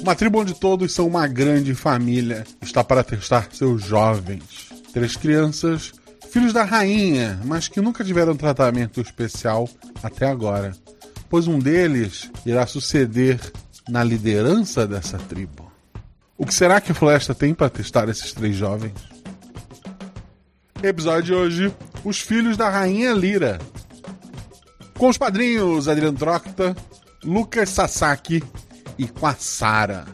Uma tribo onde todos são uma grande família está para testar seus jovens. Três crianças, filhos da rainha, mas que nunca tiveram tratamento especial até agora, pois um deles irá suceder na liderança dessa tribo. O que será que a floresta tem para testar esses três jovens? Episódio de hoje: Os Filhos da Rainha Lira. Com os padrinhos Adriano Trocta, Lucas Sasaki e com a Sara.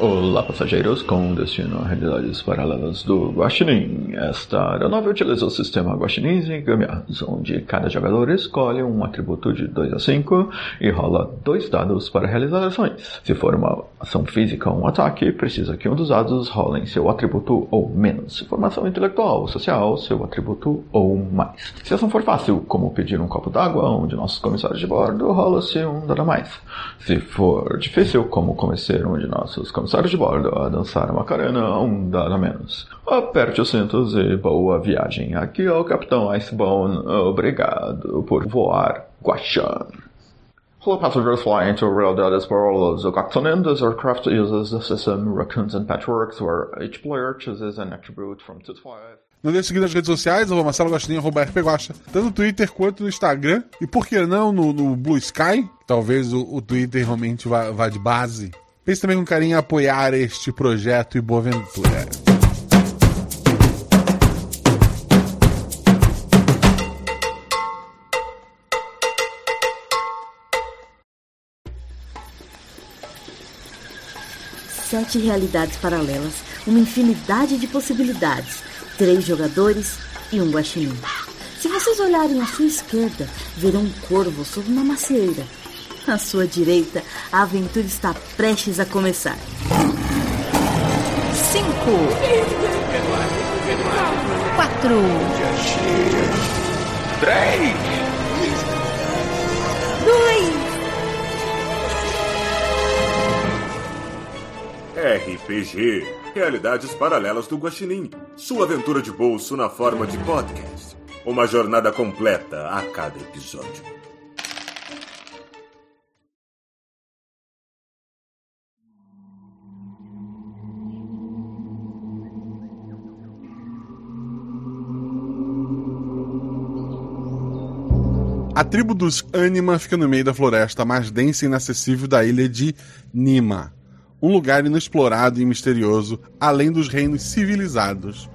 Olá, passageiros com destino a realidades paralelas do Guaxinim. Esta aeronave utiliza o sistema Guaxinins e Gambiarras, onde cada jogador escolhe um atributo de 2 a 5 e rola dois dados para realizar ações. Se for uma ação física ou um ataque, precisa que um dos dados rolem seu atributo ou menos. Se for uma ação intelectual ou social, seu atributo ou mais. Se a ação for fácil, como pedir um copo d'água, um de nossos comissários de bordo, rola-se um dado a mais. Se for difícil, como convencer um de nossos comissários comissário de bordo a dançar Macarena um dado a menos. Aperte os cintos e boa viagem. Aqui é o Capitão Icebone. Obrigado por voar, Guaxan. Hello passengers flying to Real Dead Parallels. Octonin, this aircraft uses the system Raccoons and Patchworks, where each player chooses an attribute from 2 to 5. Não deixe de seguir nas redes sociais, arroba Marcelo Gostinho, arroba RPGosta, tanto no Twitter quanto no Instagram. E por que não no, no Blue Sky? Talvez o, o Twitter realmente vá, vá de base Pense também com carinho em apoiar este projeto e boa ventura. Sete realidades paralelas, uma infinidade de possibilidades, três jogadores e um guaxinim. Se vocês olharem à sua esquerda, verão um corvo sobre uma macieira à sua direita, a aventura está prestes a começar. Cinco. Quatro. Três. Dois. RPG Realidades Paralelas do Guaxinim. Sua aventura de bolso na forma de podcast. Uma jornada completa a cada episódio. A tribo dos Anima fica no meio da floresta mais densa e inacessível da ilha de Nima, um lugar inexplorado e misterioso, além dos reinos civilizados.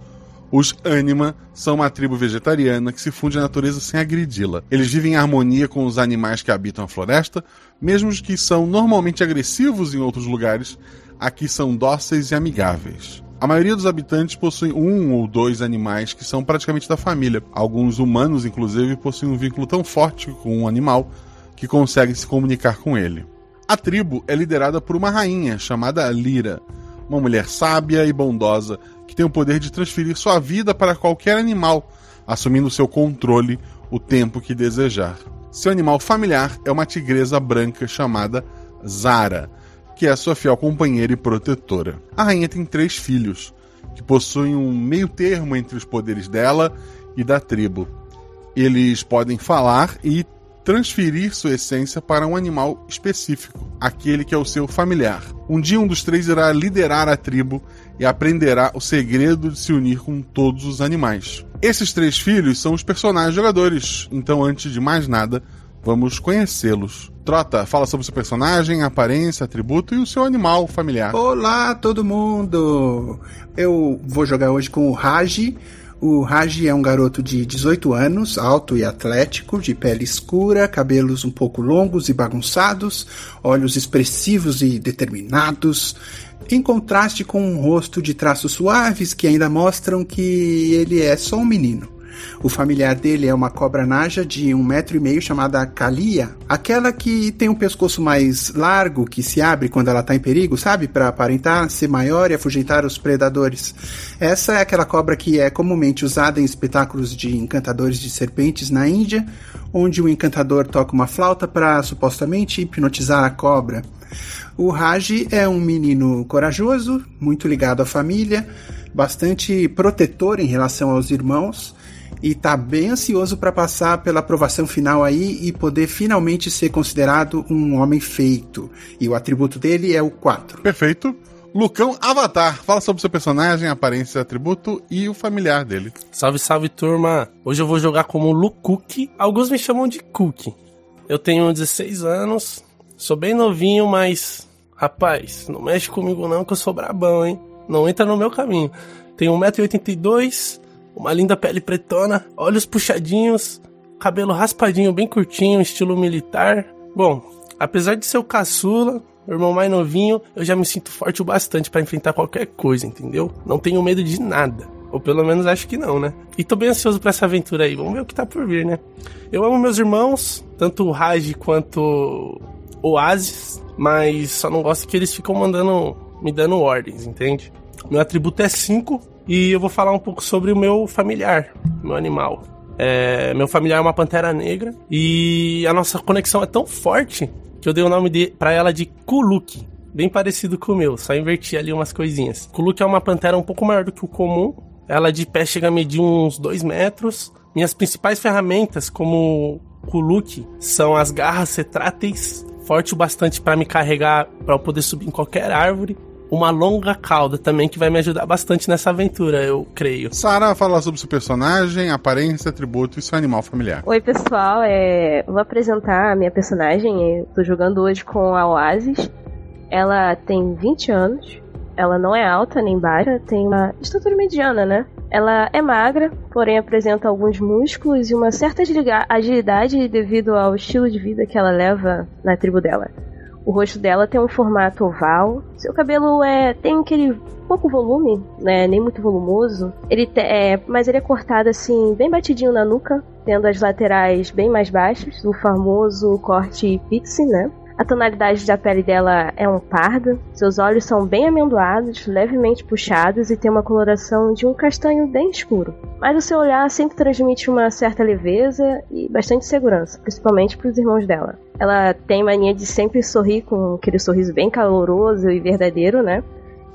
Os Anima são uma tribo vegetariana que se funde à natureza sem agredi-la. Eles vivem em harmonia com os animais que habitam a floresta, mesmo os que são normalmente agressivos em outros lugares, aqui são dóceis e amigáveis. A maioria dos habitantes possuem um ou dois animais que são praticamente da família. Alguns humanos, inclusive, possuem um vínculo tão forte com um animal que conseguem se comunicar com ele. A tribo é liderada por uma rainha chamada Lira, uma mulher sábia e bondosa que tem o poder de transferir sua vida para qualquer animal, assumindo seu controle o tempo que desejar. Seu animal familiar é uma tigresa branca chamada Zara, que é sua fiel companheira e protetora. A rainha tem três filhos, que possuem um meio termo entre os poderes dela e da tribo. Eles podem falar e transferir sua essência para um animal específico, aquele que é o seu familiar. Um dia um dos três irá liderar a tribo e aprenderá o segredo de se unir com todos os animais. Esses três filhos são os personagens jogadores, então antes de mais nada, Vamos conhecê-los. Trota, fala sobre seu personagem, aparência, atributo e o seu animal familiar. Olá, todo mundo! Eu vou jogar hoje com o Raji. O Raji é um garoto de 18 anos, alto e atlético, de pele escura, cabelos um pouco longos e bagunçados, olhos expressivos e determinados, em contraste com um rosto de traços suaves que ainda mostram que ele é só um menino. O familiar dele é uma cobra naja de um metro e meio chamada Kalia, aquela que tem um pescoço mais largo que se abre quando ela está em perigo, sabe, para aparentar ser maior e afugentar os predadores. Essa é aquela cobra que é comumente usada em espetáculos de encantadores de serpentes na Índia, onde o encantador toca uma flauta para supostamente hipnotizar a cobra. O Raji é um menino corajoso, muito ligado à família, bastante protetor em relação aos irmãos e tá bem ansioso para passar pela aprovação final aí e poder finalmente ser considerado um homem feito. E o atributo dele é o 4. Perfeito. Lucão Avatar, fala sobre seu personagem, aparência, atributo e o familiar dele. Salve, salve turma! Hoje eu vou jogar como Lukuki. Alguns me chamam de Cookie. Eu tenho 16 anos, sou bem novinho, mas. Rapaz, não mexe comigo não que eu sou brabão, hein? Não entra no meu caminho. Tenho 1,82m, uma linda pele pretona, olhos puxadinhos, cabelo raspadinho bem curtinho, estilo militar. Bom, apesar de ser o caçula, o irmão mais novinho, eu já me sinto forte o bastante para enfrentar qualquer coisa, entendeu? Não tenho medo de nada. Ou pelo menos acho que não, né? E tô bem ansioso para essa aventura aí. Vamos ver o que tá por vir, né? Eu amo meus irmãos, tanto o Raj quanto o Oasis, mas só não gosto que eles ficam mandando, me dando ordens, entende? Meu atributo é 5 e eu vou falar um pouco sobre o meu familiar, meu animal. É, meu familiar é uma pantera negra e a nossa conexão é tão forte que eu dei o nome de, pra ela de Kuluk. Bem parecido com o meu, só inverti ali umas coisinhas. Kuluk é uma pantera um pouco maior do que o comum. Ela de pé chega a medir uns 2 metros. Minhas principais ferramentas, como Kuluk, são as garras retráteis, forte o bastante para me carregar para eu poder subir em qualquer árvore uma longa cauda também que vai me ajudar bastante nessa aventura, eu creio. Sara, fala sobre seu personagem, aparência, atributo e seu animal familiar. Oi, pessoal, é... vou apresentar a minha personagem. Eu tô jogando hoje com a Oasis. Ela tem 20 anos. Ela não é alta nem baixa, tem uma estatura mediana, né? Ela é magra, porém apresenta alguns músculos e uma certa agilidade devido ao estilo de vida que ela leva na tribo dela. O rosto dela tem um formato oval. Seu cabelo é tem aquele pouco volume, né? Nem muito volumoso. Ele te, é, mas ele é cortado assim, bem batidinho na nuca, tendo as laterais bem mais baixas, o famoso corte pixie, né? A tonalidade da pele dela é um pardo, seus olhos são bem amendoados, levemente puxados e tem uma coloração de um castanho bem escuro. Mas o seu olhar sempre transmite uma certa leveza e bastante segurança, principalmente para os irmãos dela. Ela tem mania de sempre sorrir com aquele sorriso bem caloroso e verdadeiro, né?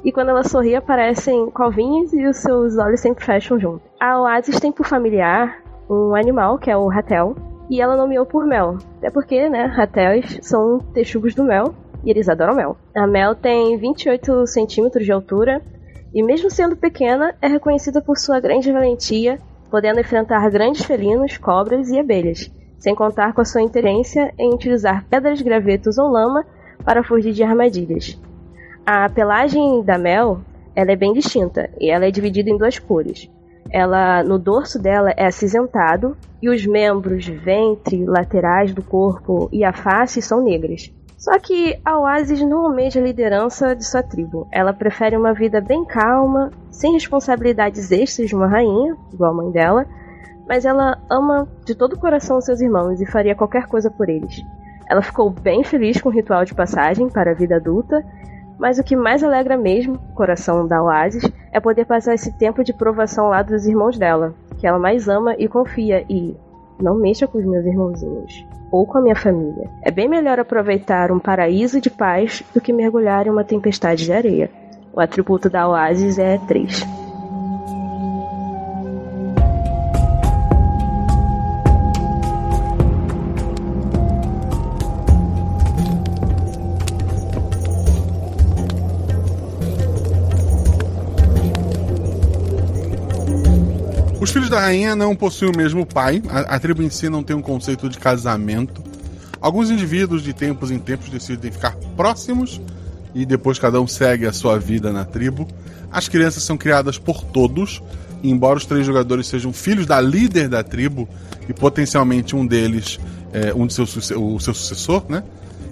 E quando ela sorri, aparecem covinhas e os seus olhos sempre fecham junto. A Oasis tem por familiar um animal, que é o ratel, e ela nomeou por Mel. Até porque, né, ratéis são texugos do mel e eles adoram mel. A Mel tem 28 centímetros de altura e, mesmo sendo pequena, é reconhecida por sua grande valentia, podendo enfrentar grandes felinos, cobras e abelhas, sem contar com a sua interência em utilizar pedras, gravetos ou lama para fugir de armadilhas. A pelagem da Mel ela é bem distinta e ela é dividida em duas cores, ela no dorso dela é acinzentado e os membros, ventre, laterais do corpo e a face são negras. Só que a Oasis não almeja a liderança de sua tribo. Ela prefere uma vida bem calma, sem responsabilidades extras de uma rainha, igual a mãe dela, mas ela ama de todo o coração seus irmãos e faria qualquer coisa por eles. Ela ficou bem feliz com o ritual de passagem para a vida adulta mas o que mais alegra mesmo coração da Oasis é poder passar esse tempo de provação lá dos irmãos dela, que ela mais ama e confia e não mexa com os meus irmãozinhos ou com a minha família. É bem melhor aproveitar um paraíso de paz do que mergulhar em uma tempestade de areia. O atributo da Oasis é 3. Filhos da rainha não possuem o mesmo pai, a, a tribo em si não tem um conceito de casamento. Alguns indivíduos de tempos em tempos decidem ficar próximos e depois cada um segue a sua vida na tribo. As crianças são criadas por todos, embora os três jogadores sejam filhos da líder da tribo e potencialmente um deles, é, um de seu, o seu sucessor, né?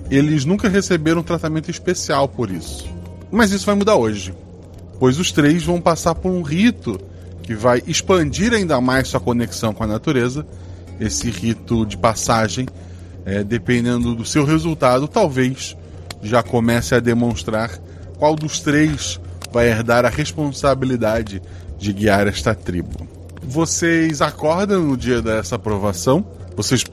Eles nunca receberam tratamento especial por isso. Mas isso vai mudar hoje, pois os três vão passar por um rito que vai expandir ainda mais sua conexão com a natureza. Esse rito de passagem, é, dependendo do seu resultado, talvez já comece a demonstrar qual dos três vai herdar a responsabilidade de guiar esta tribo. Vocês acordam no dia dessa aprovação, vocês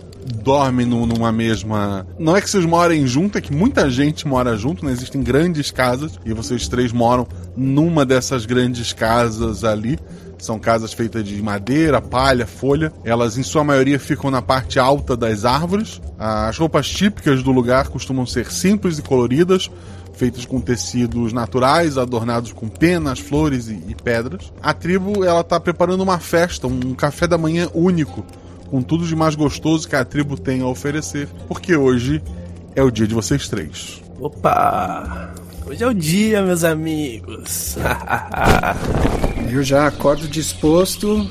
dormem numa mesma. Não é que vocês morem junto, é que muita gente mora junto, né? Existem grandes casas e vocês três moram numa dessas grandes casas ali São casas feitas de madeira, palha, folha. Elas, em sua maioria, ficam na parte alta das árvores. As roupas típicas do lugar costumam ser simples e coloridas, feitas com tecidos naturais, adornados com penas, flores e, e pedras. A tribo ela está preparando uma festa, um café da manhã único, com tudo de mais gostoso que a tribo tem a oferecer, porque hoje é o dia de vocês três. Opa! Hoje é o dia, meus amigos. eu já acordo disposto.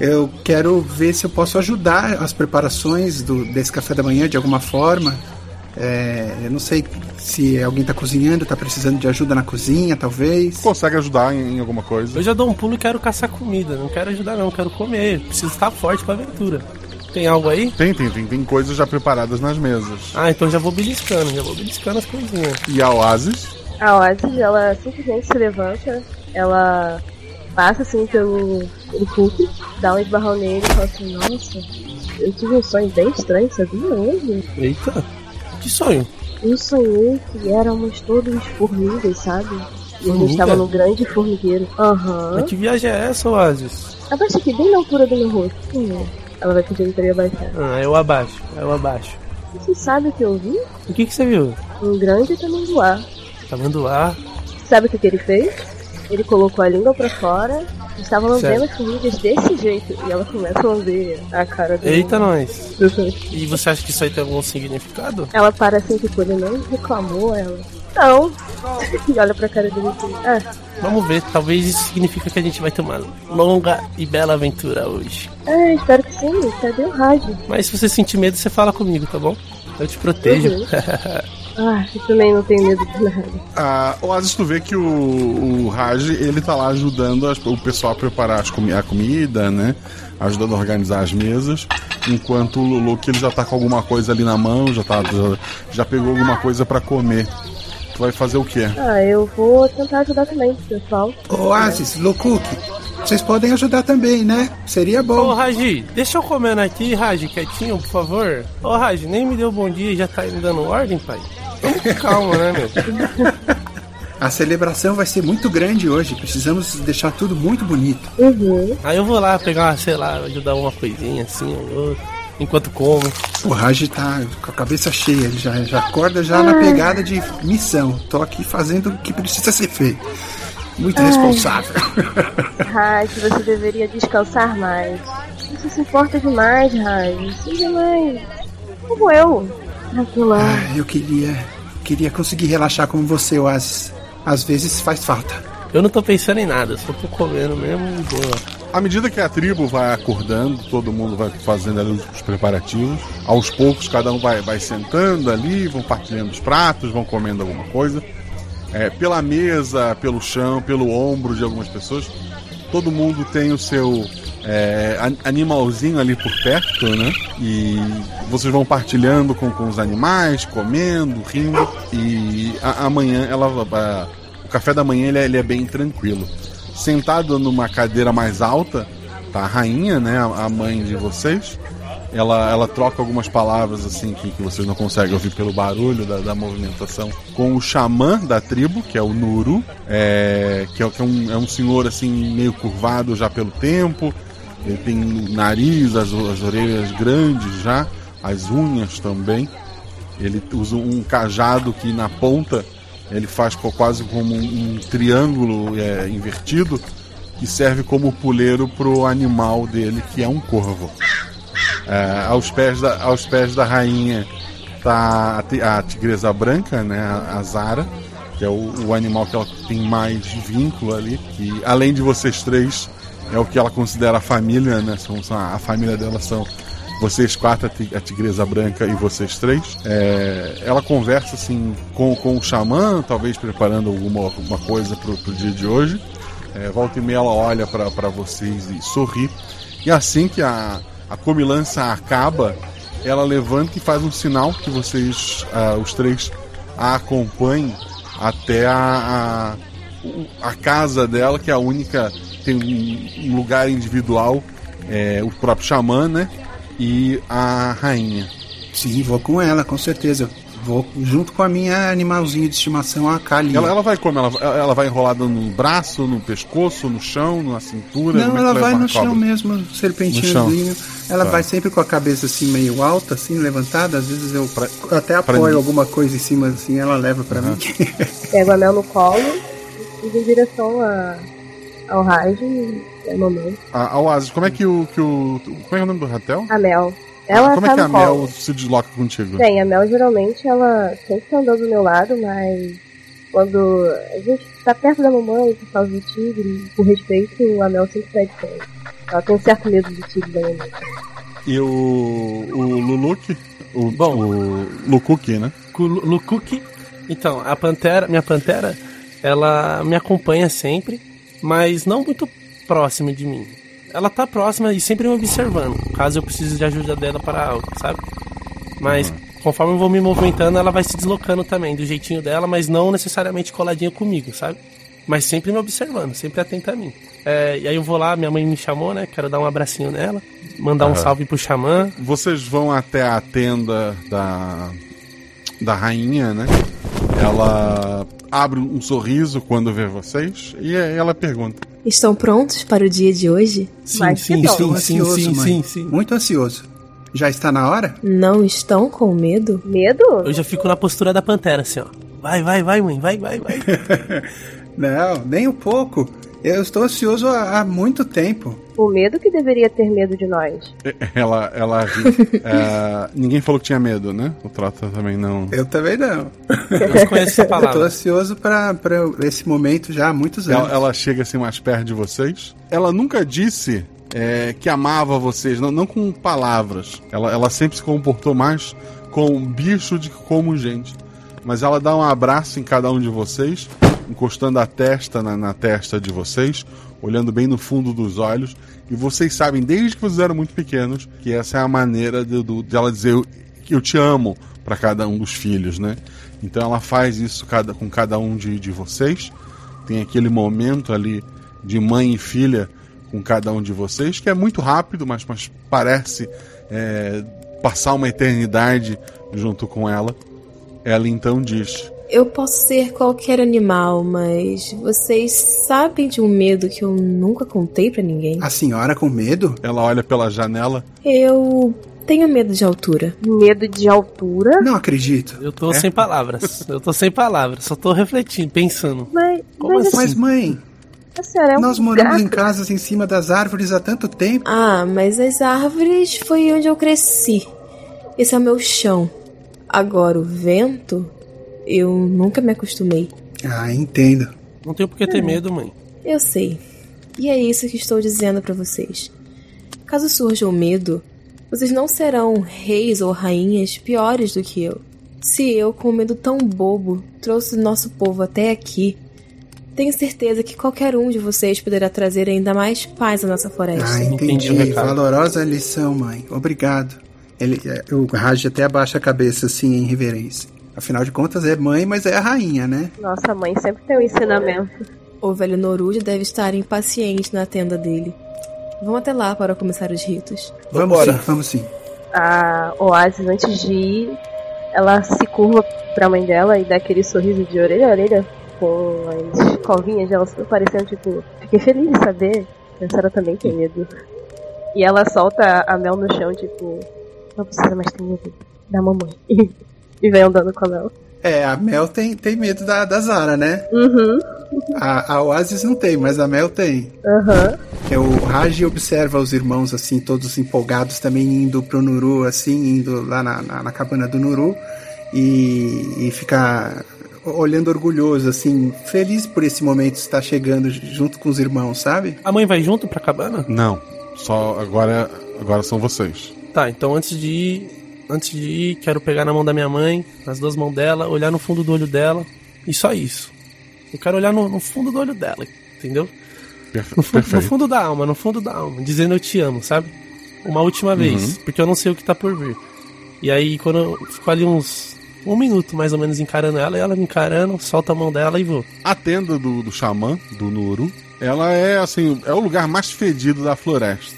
Eu quero ver se eu posso ajudar as preparações do, desse café da manhã de alguma forma. É, eu não sei se alguém tá cozinhando, tá precisando de ajuda na cozinha, talvez. Consegue ajudar em, em alguma coisa? Eu já dou um pulo e quero caçar comida. Não quero ajudar, não, quero comer. Preciso estar forte pra aventura. Tem algo aí? Tem, tem, tem, tem coisas já preparadas nas mesas. Ah, então já vou beliscando, já vou beliscando as coisinhas. E a Oasis? A Oasis, ela simplesmente se levanta, ela passa assim pelo, cookie, dá um esbarrão nele e fala assim, nossa, eu tive um sonho bem estranho, sabia hoje? Eita, que sonho? Eu sonhei que éramos todos formigas, sabe? E a gente estava no grande formigueiro. Aham. Uhum. Que viagem é essa, Oasis? Abaixa aqui, bem na altura do meu rosto. Hum. Ela vai pedir pra ele abaixar. Ah, eu abaixo, eu abaixo. Você sabe o que eu vi? O que, que você viu? Um grande tamanduá. Tamanduá? Sabe o que, que ele fez? Ele colocou a língua pra fora, estava lambendo as formigas desse jeito, e ela começa a lamber a cara dele. Eita, nós! e você acha que isso aí tem algum significado? Ela para assim, tipo, ele não reclamou, ela. Não! e olha pra cara dele assim, ah. Vamos ver, talvez isso significa que a gente vai ter uma longa e bela aventura hoje. Ah, espero que sim, cadê o rádio? Mas se você sentir medo, você fala comigo, tá bom? Eu te protejo. Uhum. Ah, eu também não tenho medo de nada. Ah, Oasis, tu vê que o, o Raj, ele tá lá ajudando as, o pessoal a preparar as comi a comida, né? Ajudando a organizar as mesas. Enquanto o Luke, ele já tá com alguma coisa ali na mão, já, tá, já, já pegou alguma coisa para comer. Tu vai fazer o quê? Ah, eu vou tentar ajudar também, pessoal. Oasis, Luke, vocês podem ajudar também, né? Seria bom. Ô, Raji, deixa eu comendo aqui, Raji, quietinho, por favor. Ô, Raji, nem me deu bom dia e já tá me dando ordem, pai? Calma, né, meu? A celebração vai ser muito grande hoje. Precisamos deixar tudo muito bonito. Uhum. Aí eu vou lá pegar, sei lá, ajudar uma coisinha assim ou outra, enquanto como. O Raj tá com a cabeça cheia. Ele já, já acorda já na pegada de missão. Tô aqui fazendo o que precisa ser feito. Muito Ai. responsável. Raj, você deveria descansar mais. Você se importa demais, Raj. Seja mais. Como eu. Tranquilão. Ah, eu queria. Queria conseguir relaxar como você, Oasis. Às vezes faz falta. Eu não tô pensando em nada, só tô comendo mesmo e boa. À medida que a tribo vai acordando, todo mundo vai fazendo ali os preparativos. Aos poucos, cada um vai, vai sentando ali, vão partilhando os pratos, vão comendo alguma coisa. É, pela mesa, pelo chão, pelo ombro de algumas pessoas, todo mundo tem o seu é, animalzinho ali por perto, né? E vocês vão partilhando com, com os animais, comendo, rindo. E a, amanhã ela. A, o café da manhã ele é, ele é, bem tranquilo. Sentado numa cadeira mais alta, tá a rainha, né? A, mãe de vocês. Ela, ela troca algumas palavras assim que, que vocês não conseguem ouvir pelo barulho da, da movimentação com o xamã da tribo, que é o Nuru, é, que, é, que é, um, é um senhor assim meio curvado já pelo tempo, ele tem nariz, as, as orelhas grandes já, as unhas também. Ele usa um cajado que na ponta ele faz quase como um, triângulo é, invertido que serve como puleiro para o animal dele, que é um corvo. É, aos, pés da, aos pés da rainha tá a, tigresa branca, né, a Zara, que é o, o, animal que ela tem mais vínculo ali. Que além de vocês três, é o que ela considera a família, né? São a família dela são vocês quatro, a Tigresa Branca e vocês três. É, ela conversa assim com, com o xamã, talvez preparando alguma, alguma coisa pro, pro dia de hoje. É, volta e meia ela olha para vocês e sorri. E assim que a, a comilança acaba, ela levanta e faz um sinal que vocês, uh, os três, a acompanhem até a, a, a casa dela, que é a única tem um lugar individual, é, o próprio xamã, né? E a rainha. Sim, vou com ela, com certeza. Vou junto com a minha animalzinho de estimação, a Kali. Ela, ela vai como? Ela, ela vai enrolada no braço, no pescoço, no chão, na cintura? Não, é ela vai no chão mesmo, serpentinhozinho. Ela Tá. vai sempre com a cabeça assim meio alta, assim, levantada. Às vezes eu Pra- até apoio alguma coisa em cima assim, ela leva pra mim. Pego a Mel no colo e em direção a, ao Raj e a mamãe. A, a Oasis, como é que o, que o. Como é é o nome do Ratel? A Mel. Ela como tá é que a colo. Mel se desloca contigo? Bem, a Mel geralmente ela sempre tá andando do meu lado, mas quando a gente tá perto da mamãe por causa do tigre, por respeito, a Mel sempre tá de frente. Ela tem um certo medo do tigre da mamãe. E o. O Luluk? O, Bom. o Lukuki, né? Lukuki. Então, a pantera, minha pantera, ela me acompanha sempre, mas não muito próxima de mim. Ela tá próxima e sempre me observando, caso eu precise de ajuda dela para algo, sabe? Mas conforme eu vou me movimentando, ela vai se deslocando também, do jeitinho dela, mas não necessariamente coladinha comigo, sabe? Mas sempre me observando, sempre atenta a mim. É, e aí eu vou lá, minha mãe me chamou, né? Quero dar um abracinho nela, mandar um Aham. salve pro xamã. Vocês vão até a tenda da. da rainha, né? Ela abre um sorriso quando vê vocês e aí ela pergunta: Estão prontos para o dia de hoje? Sim, Mas sim, sim, sim, ansioso, sim, sim, sim. Muito ansioso. Já está na hora? Não estão com medo? Medo? Eu já fico na postura da pantera, assim, ó. Vai, vai, vai, mãe, vai, vai, vai. Não, nem um pouco. Eu estou ansioso há, há muito tempo. O medo que deveria ter medo de nós. Ela, ela ri. É, ninguém falou que tinha medo, né? O Trota também não. Eu também não. Eu conheço essa Eu estou palavra. ansioso para esse momento já há muitos anos. Ela, ela chega assim mais perto de vocês. Ela nunca disse é, que amava vocês, não, não com palavras. Ela, ela sempre se comportou mais como bicho do que como gente. Mas ela dá um abraço em cada um de vocês, encostando a testa na, na testa de vocês, olhando bem no fundo dos olhos. E vocês sabem, desde que vocês eram muito pequenos, que essa é a maneira de, de ela dizer eu- eu te amo para cada um dos filhos, né? Então ela faz isso cada, com cada um de, de vocês. Tem aquele momento ali de mãe e filha com cada um de vocês, que é muito rápido, mas, mas parece é, passar uma eternidade junto com ela. Ela então diz: Eu posso ser qualquer animal, mas vocês sabem de um medo que eu nunca contei pra ninguém? A senhora com medo? Ela olha pela janela. Eu tenho medo de altura. Medo de altura? Não acredito. Eu tô É? sem palavras. Eu tô sem palavras. Só tô refletindo, pensando. Mas, Como mas assim? Mas mãe, a senhora é um nós moramos gato. em casas em cima das árvores há tanto tempo. Ah, mas as árvores foi onde eu cresci. Esse é o meu chão. Agora o vento, eu nunca me acostumei. Ah, entendo. Não tenho por que ter medo, mãe. Eu sei. E é isso que estou dizendo pra vocês. Caso surja o medo, vocês não serão reis ou rainhas piores do que eu. Se eu, com um medo tão bobo, trouxe nosso povo até aqui, tenho certeza que qualquer um de vocês poderá trazer ainda mais paz à nossa floresta. Ah, Entendi entendi. Valorosa lição, mãe. Obrigado. Ele, é, o Raj até abaixa a cabeça assim em reverência. Afinal de contas é mãe, mas é a rainha, né? Nossa mãe sempre tem um ensinamento. O velho Noruja deve estar impaciente na tenda dele. Vamos até lá para começar os ritos. Vamos Vambora. sim, vamos sim. A Oasis, antes de ir, ela se curva pra mãe dela e dá aquele sorriso de orelha a orelha com as covinhas dela super parecendo, tipo, fiquei feliz de saber que a senhora também tem medo. E ela solta a Mel no chão, tipo, não precisa mais ter medo da mamãe. E, vem andando com a Mel. É, a Mel tem, tem medo da, da Zara, né? Uhum, A, a Oasis não tem, mas a Mel tem. aham. É, o Raj observa os irmãos assim, todos empolgados, também indo pro Nuru, assim, indo lá na, na, na cabana do Nuru e, e fica olhando orgulhoso, assim, feliz por esse momento estar chegando junto com os irmãos, sabe? A mãe vai junto pra cabana? Não, só agora, agora são vocês. Tá, então antes de ir, antes de ir, quero pegar na mão da minha mãe, nas duas mãos dela, olhar no fundo do olho dela e só isso. Eu quero olhar no, no fundo do olho dela, entendeu? No, fu- no fundo da alma, no fundo da alma, dizendo eu te amo, sabe? Uma última vez, porque eu não sei o que tá por vir. E aí quando eu fico ali uns um minuto mais ou menos encarando ela, ela me encarando, solta a mão dela e vou. A tenda do, do xamã, do Nuru, ela é assim, é o lugar mais fedido da floresta.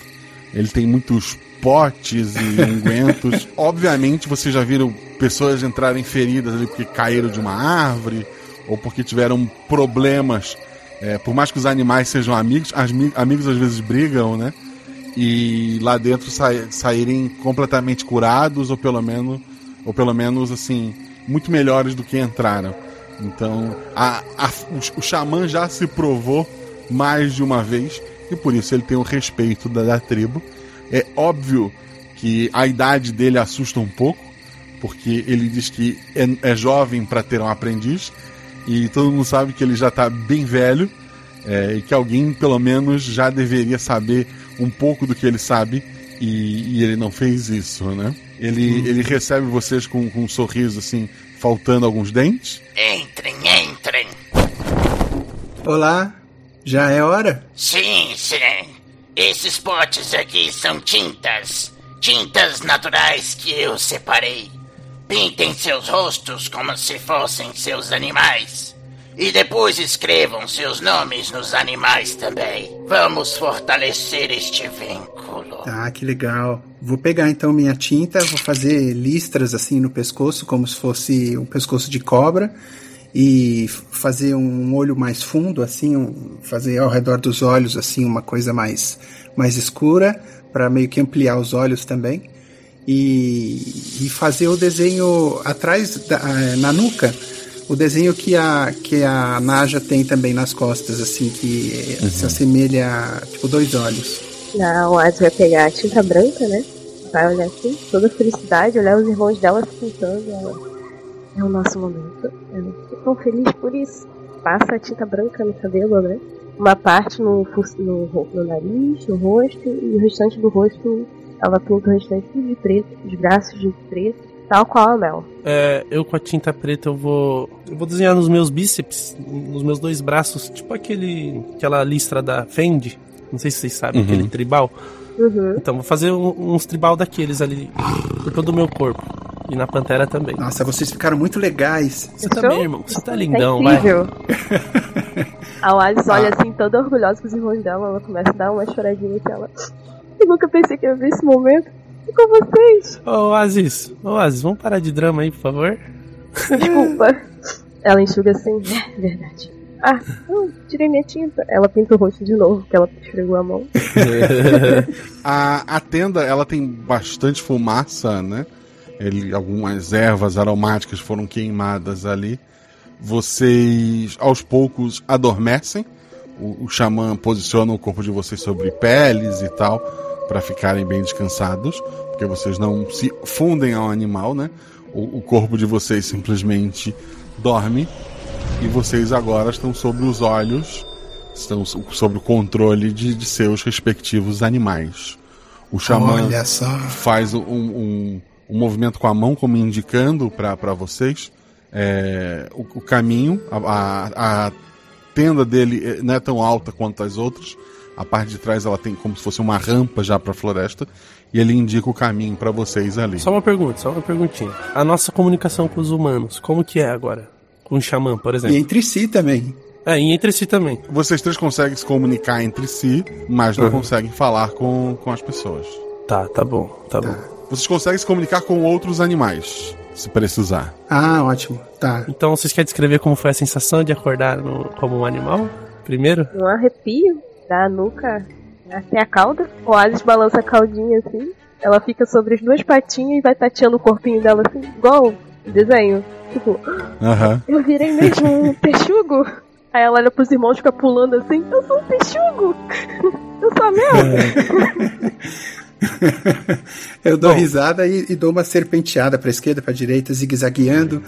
Ele tem muitos potes e ungüentos. Obviamente, vocês já viram pessoas entrarem feridas ali porque caíram de uma árvore ou porque tiveram problemas. É, por mais que os animais sejam amigos, as, amigos às vezes brigam, né? E lá dentro sa saírem completamente curados ou pelo menos, ou pelo menos assim, muito melhores do que entraram. Então, a, a, o, o xamã já se provou mais de uma vez e por isso ele tem o respeito da, da tribo. É óbvio que a idade dele assusta um pouco, porque ele diz que é, é jovem para ter um aprendiz e todo mundo sabe que ele já está bem velho é, e que alguém pelo menos já deveria saber um pouco do que ele sabe e, e ele não fez isso, né? Ele, hum. ele recebe vocês com, com um sorriso assim, faltando alguns dentes. Entrem, entrem. Olá, já é hora? Sim, sim. Esses potes aqui são tintas. Tintas naturais que eu separei. Pintem seus rostos como se fossem seus animais. E depois escrevam seus nomes nos animais também. Vamos fortalecer este vínculo. Ah, que legal. Vou pegar então minha tinta, vou fazer listras assim no pescoço, como se fosse um pescoço de cobra e fazer um olho mais fundo, assim, um, fazer ao redor dos olhos, assim, uma coisa mais, mais escura, para meio que ampliar os olhos também. E, e fazer o desenho atrás, da, na nuca, o desenho que a, que a Naja tem também nas costas, assim, que uhum. se assemelha a, tipo, dois olhos. Não, a vai pegar a tinta branca, né? Vai olhar assim, toda felicidade, olhar os irmãos dela se pintando, ela é o nosso momento. Eu tô tão feliz por isso. Passa a tinta branca no cabelo, né? Uma parte no, no, no nariz, no rosto, e o restante do rosto, ela pinta o restante de preto, os braços de preto, tal qual a Mel. É, eu com a tinta preta eu vou. Eu vou desenhar nos meus bíceps, nos meus dois braços, tipo aquele. aquela listra da Fendi. Não sei se vocês sabem, uhum. aquele tribal. Uhum. Então, vou fazer um, uns tribal daqueles ali por todo o meu corpo. E na Pantera também. Nossa, vocês ficaram muito legais. Você também, irmão. Você tá lindão, tá vai. a Alice olha ah. assim, toda orgulhosa com os irmãos dela. Ela começa a dar uma choradinha que ela. Eu nunca pensei que ia ver esse momento. E com vocês. Ô, Aziz. Ô, Aziz, vamos parar de drama aí, por favor? Desculpa. ela enxuga assim. É verdade. Ah, eu tirei minha tinta. Ela pinta o rosto de novo, que ela esfregou a mão. a, a tenda, ela tem bastante fumaça, né? Ele, algumas ervas aromáticas foram queimadas ali. Vocês, aos poucos, adormecem. O, o xamã posiciona o corpo de vocês sobre peles e tal, para ficarem bem descansados, porque vocês não se fundem ao animal, né? O, o corpo de vocês simplesmente dorme e vocês agora estão sobre os olhos, estão sob o controle de, de seus respectivos animais. O xamã faz um, um, um movimento com a mão, como indicando para vocês é, o, o, caminho. A, a, a, tenda dele é, não é tão alta quanto as outras. A parte de trás ela tem como se fosse uma rampa já para a floresta e ele indica o caminho para vocês ali. Só uma pergunta, só uma perguntinha. A nossa comunicação com os humanos, como que é agora? Com o xamã, por exemplo? E entre si também. É, e entre si também. Vocês três conseguem se comunicar entre si, mas não uhum. conseguem falar com, com as pessoas. Tá, tá bom, tá, tá. bom. Vocês conseguem se comunicar com outros animais, se precisar. Ah, ótimo. Tá. Então vocês querem descrever como foi a sensação de acordar no, como um animal? Primeiro? Um arrepio da nuca até a cauda. O Alice balança a caudinha assim. Ela fica sobre as duas patinhas e vai tateando o corpinho dela assim, igual desenho. Tipo, uhum. eu virei mesmo um peixugo. Aí ela olha pros irmãos e fica pulando assim, eu sou um peixugo! Eu sou a Mel! eu dou Bom. risada e, e, dou uma serpenteada para esquerda, para direita, zigue-zagueando,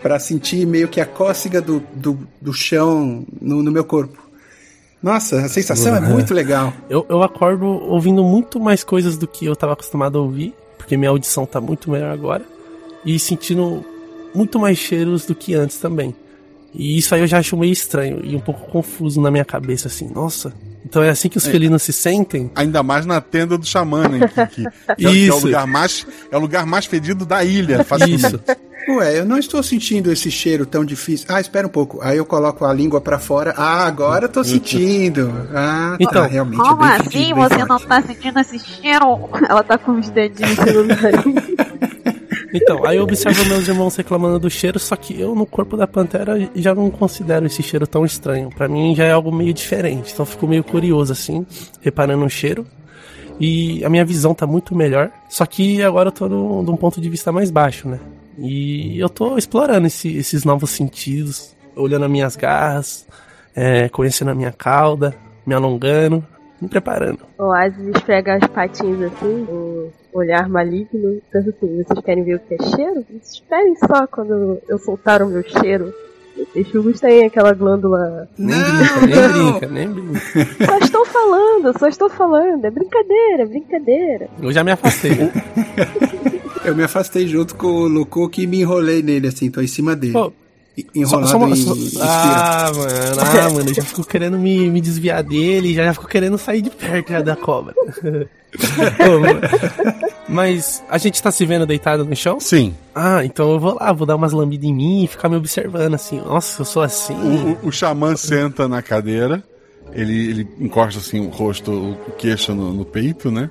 para sentir meio que a cócega do, do, do chão no, no, meu corpo. Nossa, a sensação uhum. é muito legal. Eu, eu acordo ouvindo muito mais coisas do que eu estava acostumado a ouvir, porque minha audição está muito melhor agora, e sentindo muito mais cheiros do que antes também. E isso aí eu já acho meio estranho e um pouco confuso na minha cabeça, assim, nossa, então é assim que os é. felinos se sentem? Ainda mais na tenda do xamã, né? Que, que, que, Isso. É, o lugar mais, é o lugar mais fedido da ilha, Isso. Ué, eu não estou sentindo esse cheiro tão difícil. Ah, espera um pouco. Aí eu coloco a língua pra fora. Ah, agora eu tô sentindo. Ah, Então, tá, realmente. é Como bem assim fedido, bem você forte. não tá sentindo esse cheiro? Ela tá com os dedinhos no nariz. Então, aí eu observo meus irmãos reclamando do cheiro, só que eu no corpo da pantera já não considero esse cheiro tão estranho. Pra mim já é algo meio diferente. Então fico meio curioso assim, reparando o cheiro. E a minha visão tá muito melhor. Só que agora eu tô no, num ponto de vista mais baixo, né? E eu tô explorando esse- esses novos sentidos, olhando as minhas garras, é, conhecendo a minha cauda, me alongando, me preparando. O Oasis esfrega as patinhas assim, um olhar maligno. Pensa assim, vocês querem ver o que é cheiro? Esperem só quando eu soltar o meu cheiro. Os chugos têm aquela glândula. Nem Não, brinca, nem não. brinca, nem brinca. Só estou falando, só estou falando. É brincadeira, é brincadeira. Eu já me afastei. Eu me afastei junto com o Lucuque e me enrolei nele, assim, tô em cima dele. Pô, Enrolado Só- só uma- só- em. Ah, mano, ah, mano, eu já fico querendo me, me desviar dele, já, já fico querendo sair de perto já da cobra. Mas a gente tá se vendo deitado no chão? Sim. Ah, então eu vou lá, vou dar umas lambidas em mim e ficar me observando assim. Nossa, eu sou assim. O, o, o xamã senta na cadeira, ele, ele encosta assim o rosto, o queixo no, no peito, né?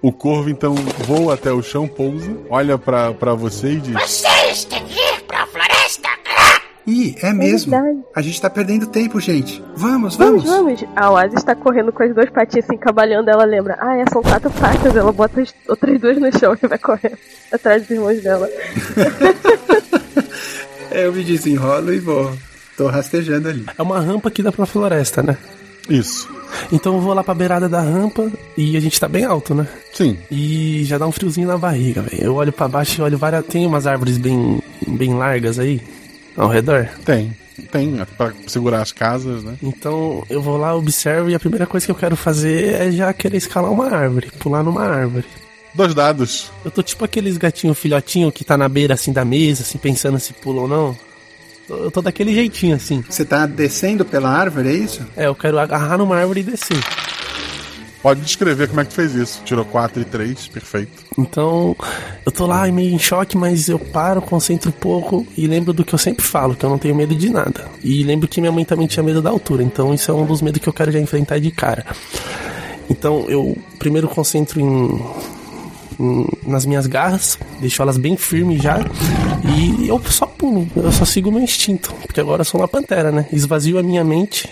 O corvo então voa até o chão, pousa, olha pra, pra você e diz: Vocês têm Ih, é mesmo. verdade. A gente tá perdendo tempo, gente. Vamos, Vamos, vamos. vamos. A Oasis tá correndo com as duas patinhas assim, cabalhando. Ela lembra, ah, é, são quatro patas. Ela bota as outras duas no chão e vai correndo atrás dos irmãos dela. É, eu me desenrolo e vou. Tô rastejando ali. É uma rampa que dá pra floresta, né? Isso. Então eu vou lá pra beirada da rampa e a gente tá bem alto, né? Sim. E já dá um friozinho na barriga, velho. Eu olho pra baixo e olho várias. Tem umas árvores bem, bem largas aí ao redor. Tem. Tem, pra segurar as casas, né? Então eu vou lá, observo e a primeira coisa que eu quero fazer é já querer escalar uma árvore, pular numa árvore. Dois dados. Eu tô tipo aqueles gatinhos filhotinho que tá na beira assim da mesa, assim, pensando se pula ou não. Eu tô daquele jeitinho assim. Você tá descendo pela árvore, é isso? É, eu quero agarrar numa árvore e descer. Pode descrever como é que tu fez isso. Tirou 4 e 3, perfeito. Então, eu tô lá meio em choque, mas eu paro, concentro um pouco e lembro do que eu sempre falo, que eu não tenho medo de nada. E lembro que minha mãe também tinha medo da altura, então isso é um dos medos que eu quero já enfrentar de cara. Então, eu primeiro concentro em, nas minhas garras, deixo elas bem firmes já, e eu só pulo, eu só sigo meu instinto, porque agora eu sou uma pantera, né? Esvazio a minha mente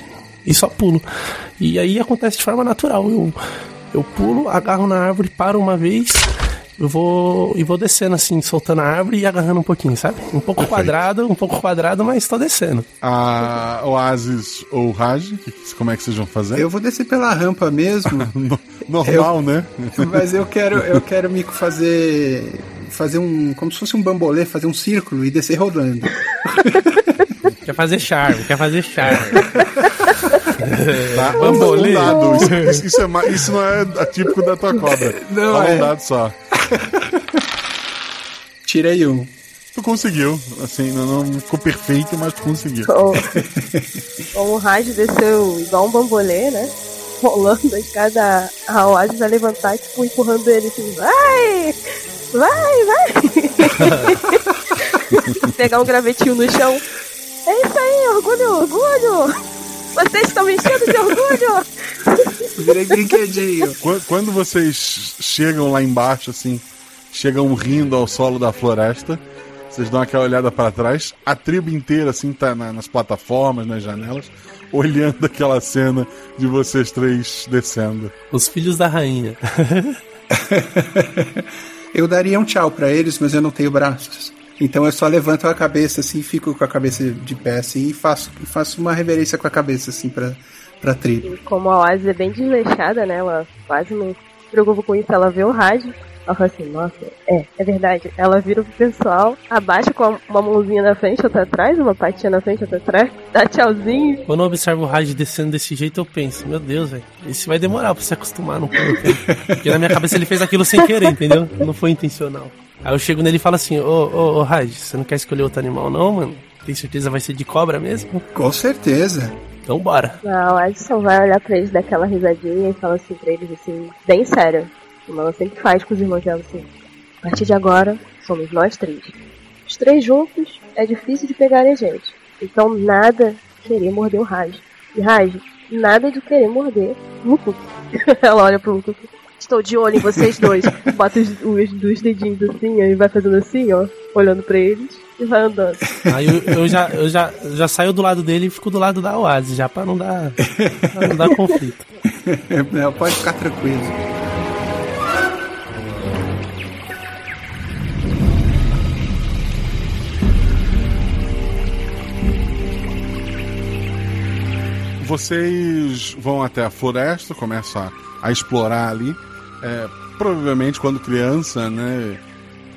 e só pulo. E aí acontece de forma natural. Eu, eu pulo, agarro na árvore, paro uma vez, eu vou e vou descendo assim, soltando a árvore e agarrando um pouquinho, sabe? Um pouco quadrado, um pouco quadrado, mas tô descendo. A Oasis ou Raj, como é que vocês vão fazer? Eu vou descer pela rampa mesmo. No- Normal, né? Mas eu quero, eu quero me fazer. Fazer um. Como se fosse um bambolê, fazer um círculo e descer rodando. Quer fazer charme, quer fazer charme. Tá? Bambolê. Um dado. Isso, isso- é isso não é atípico da tua cobra. Não Fala é. um dado só. Tirei um. Tu conseguiu. Assim, não, não ficou perfeito, mas tu conseguiu. Como, como o Raj desceu igual um bambolê, né? Rolando a escada, a Oasis vai levantar e tipo, empurrando ele assim, vai! Vai, vai! Pegar um gravetinho no chão. É isso aí, orgulho, orgulho! Vocês estão me enchendo de orgulho! Virei brinquedinho. Qu- Quando vocês chegam lá embaixo, assim, chegam rindo ao solo da floresta, vocês dão aquela olhada para trás, a tribo inteira, assim, tá na- nas plataformas, nas janelas, olhando aquela cena de vocês três descendo. Os filhos da rainha. Eu daria um tchau pra eles, mas eu não tenho braços. Então eu só levanto a cabeça assim, fico com a cabeça de pé assim e faço, faço uma reverência com a cabeça assim pra, pra tribo. E como a Oasis é bem desleixada, né? Ela quase não se preocupa com isso, ela vê o Raj. Ela fala assim, nossa, é, é verdade. Ela vira pro pessoal, abaixa com uma mãozinha na frente, outra atrás, uma patinha na frente, outra atrás, dá tchauzinho. Quando eu observo o Raj descendo desse jeito, eu penso, meu Deus, velho, esse vai demorar pra se acostumar no corpo. Porque na minha cabeça ele fez aquilo sem querer, entendeu? Não foi intencional. Aí eu chego nele e falo assim, ô, ô, ô Raj, você não quer escolher outro animal não, mano? Tem certeza vai ser de cobra mesmo? Com certeza. Então bora. A Oasis só vai olhar pra eles, dar aquela risadinha e fala assim pra eles, assim, bem sério. Como ela sempre faz com os irmãos dela, assim. A partir de agora, somos nós três. Os três juntos é difícil de pegarem a gente. Então nada querer morder o Raj. E Raj, nada de querer morder o Lukuki. Ela olha pro Lukuki. Estou de olho em vocês dois. Bota os, os dois dedinhos assim, aí vai fazendo assim, ó. Olhando pra eles e vai andando. Aí eu, eu já, eu já, já saio do lado dele e fico do lado da Oasis, já pra não dar, pra não dar conflito. Não, pode ficar tranquilo. Vocês vão até a floresta, começam a, a explorar ali. É, provavelmente quando criança, né?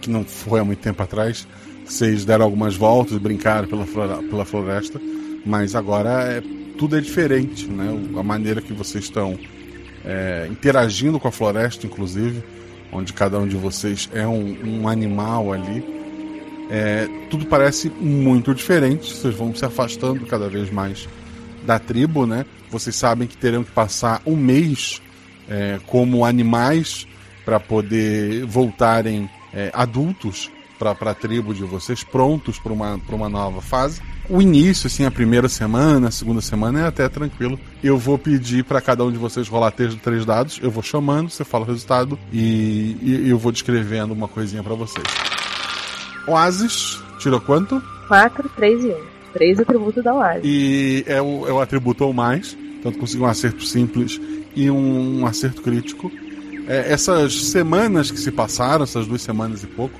Que não foi há muito tempo atrás, vocês deram algumas voltas, brincaram pela, flora- pela floresta, mas agora é, tudo é diferente, né? A maneira que vocês estão é, interagindo com a floresta, inclusive, onde cada um de vocês é um, um animal ali. É, tudo parece muito diferente. Vocês vão se afastando cada vez mais da tribo, né? Vocês sabem que terão que passar um mês é, como animais para poder voltarem é, adultos para a tribo de vocês, prontos para uma, pra uma nova fase. O início, assim, a primeira semana, a segunda semana é até tranquilo. Eu vou pedir para cada um de vocês rolar três, três dados, eu vou chamando, você fala o resultado e, e eu vou descrevendo uma coisinha para vocês. Oasis, tirou quanto? 4, 3 e 1. Três atributos da Oasis. E é o, é o atributo ou mais. Tanto conseguiu um acerto simples e um, acerto crítico. É, essas semanas que se passaram, essas duas semanas e pouco,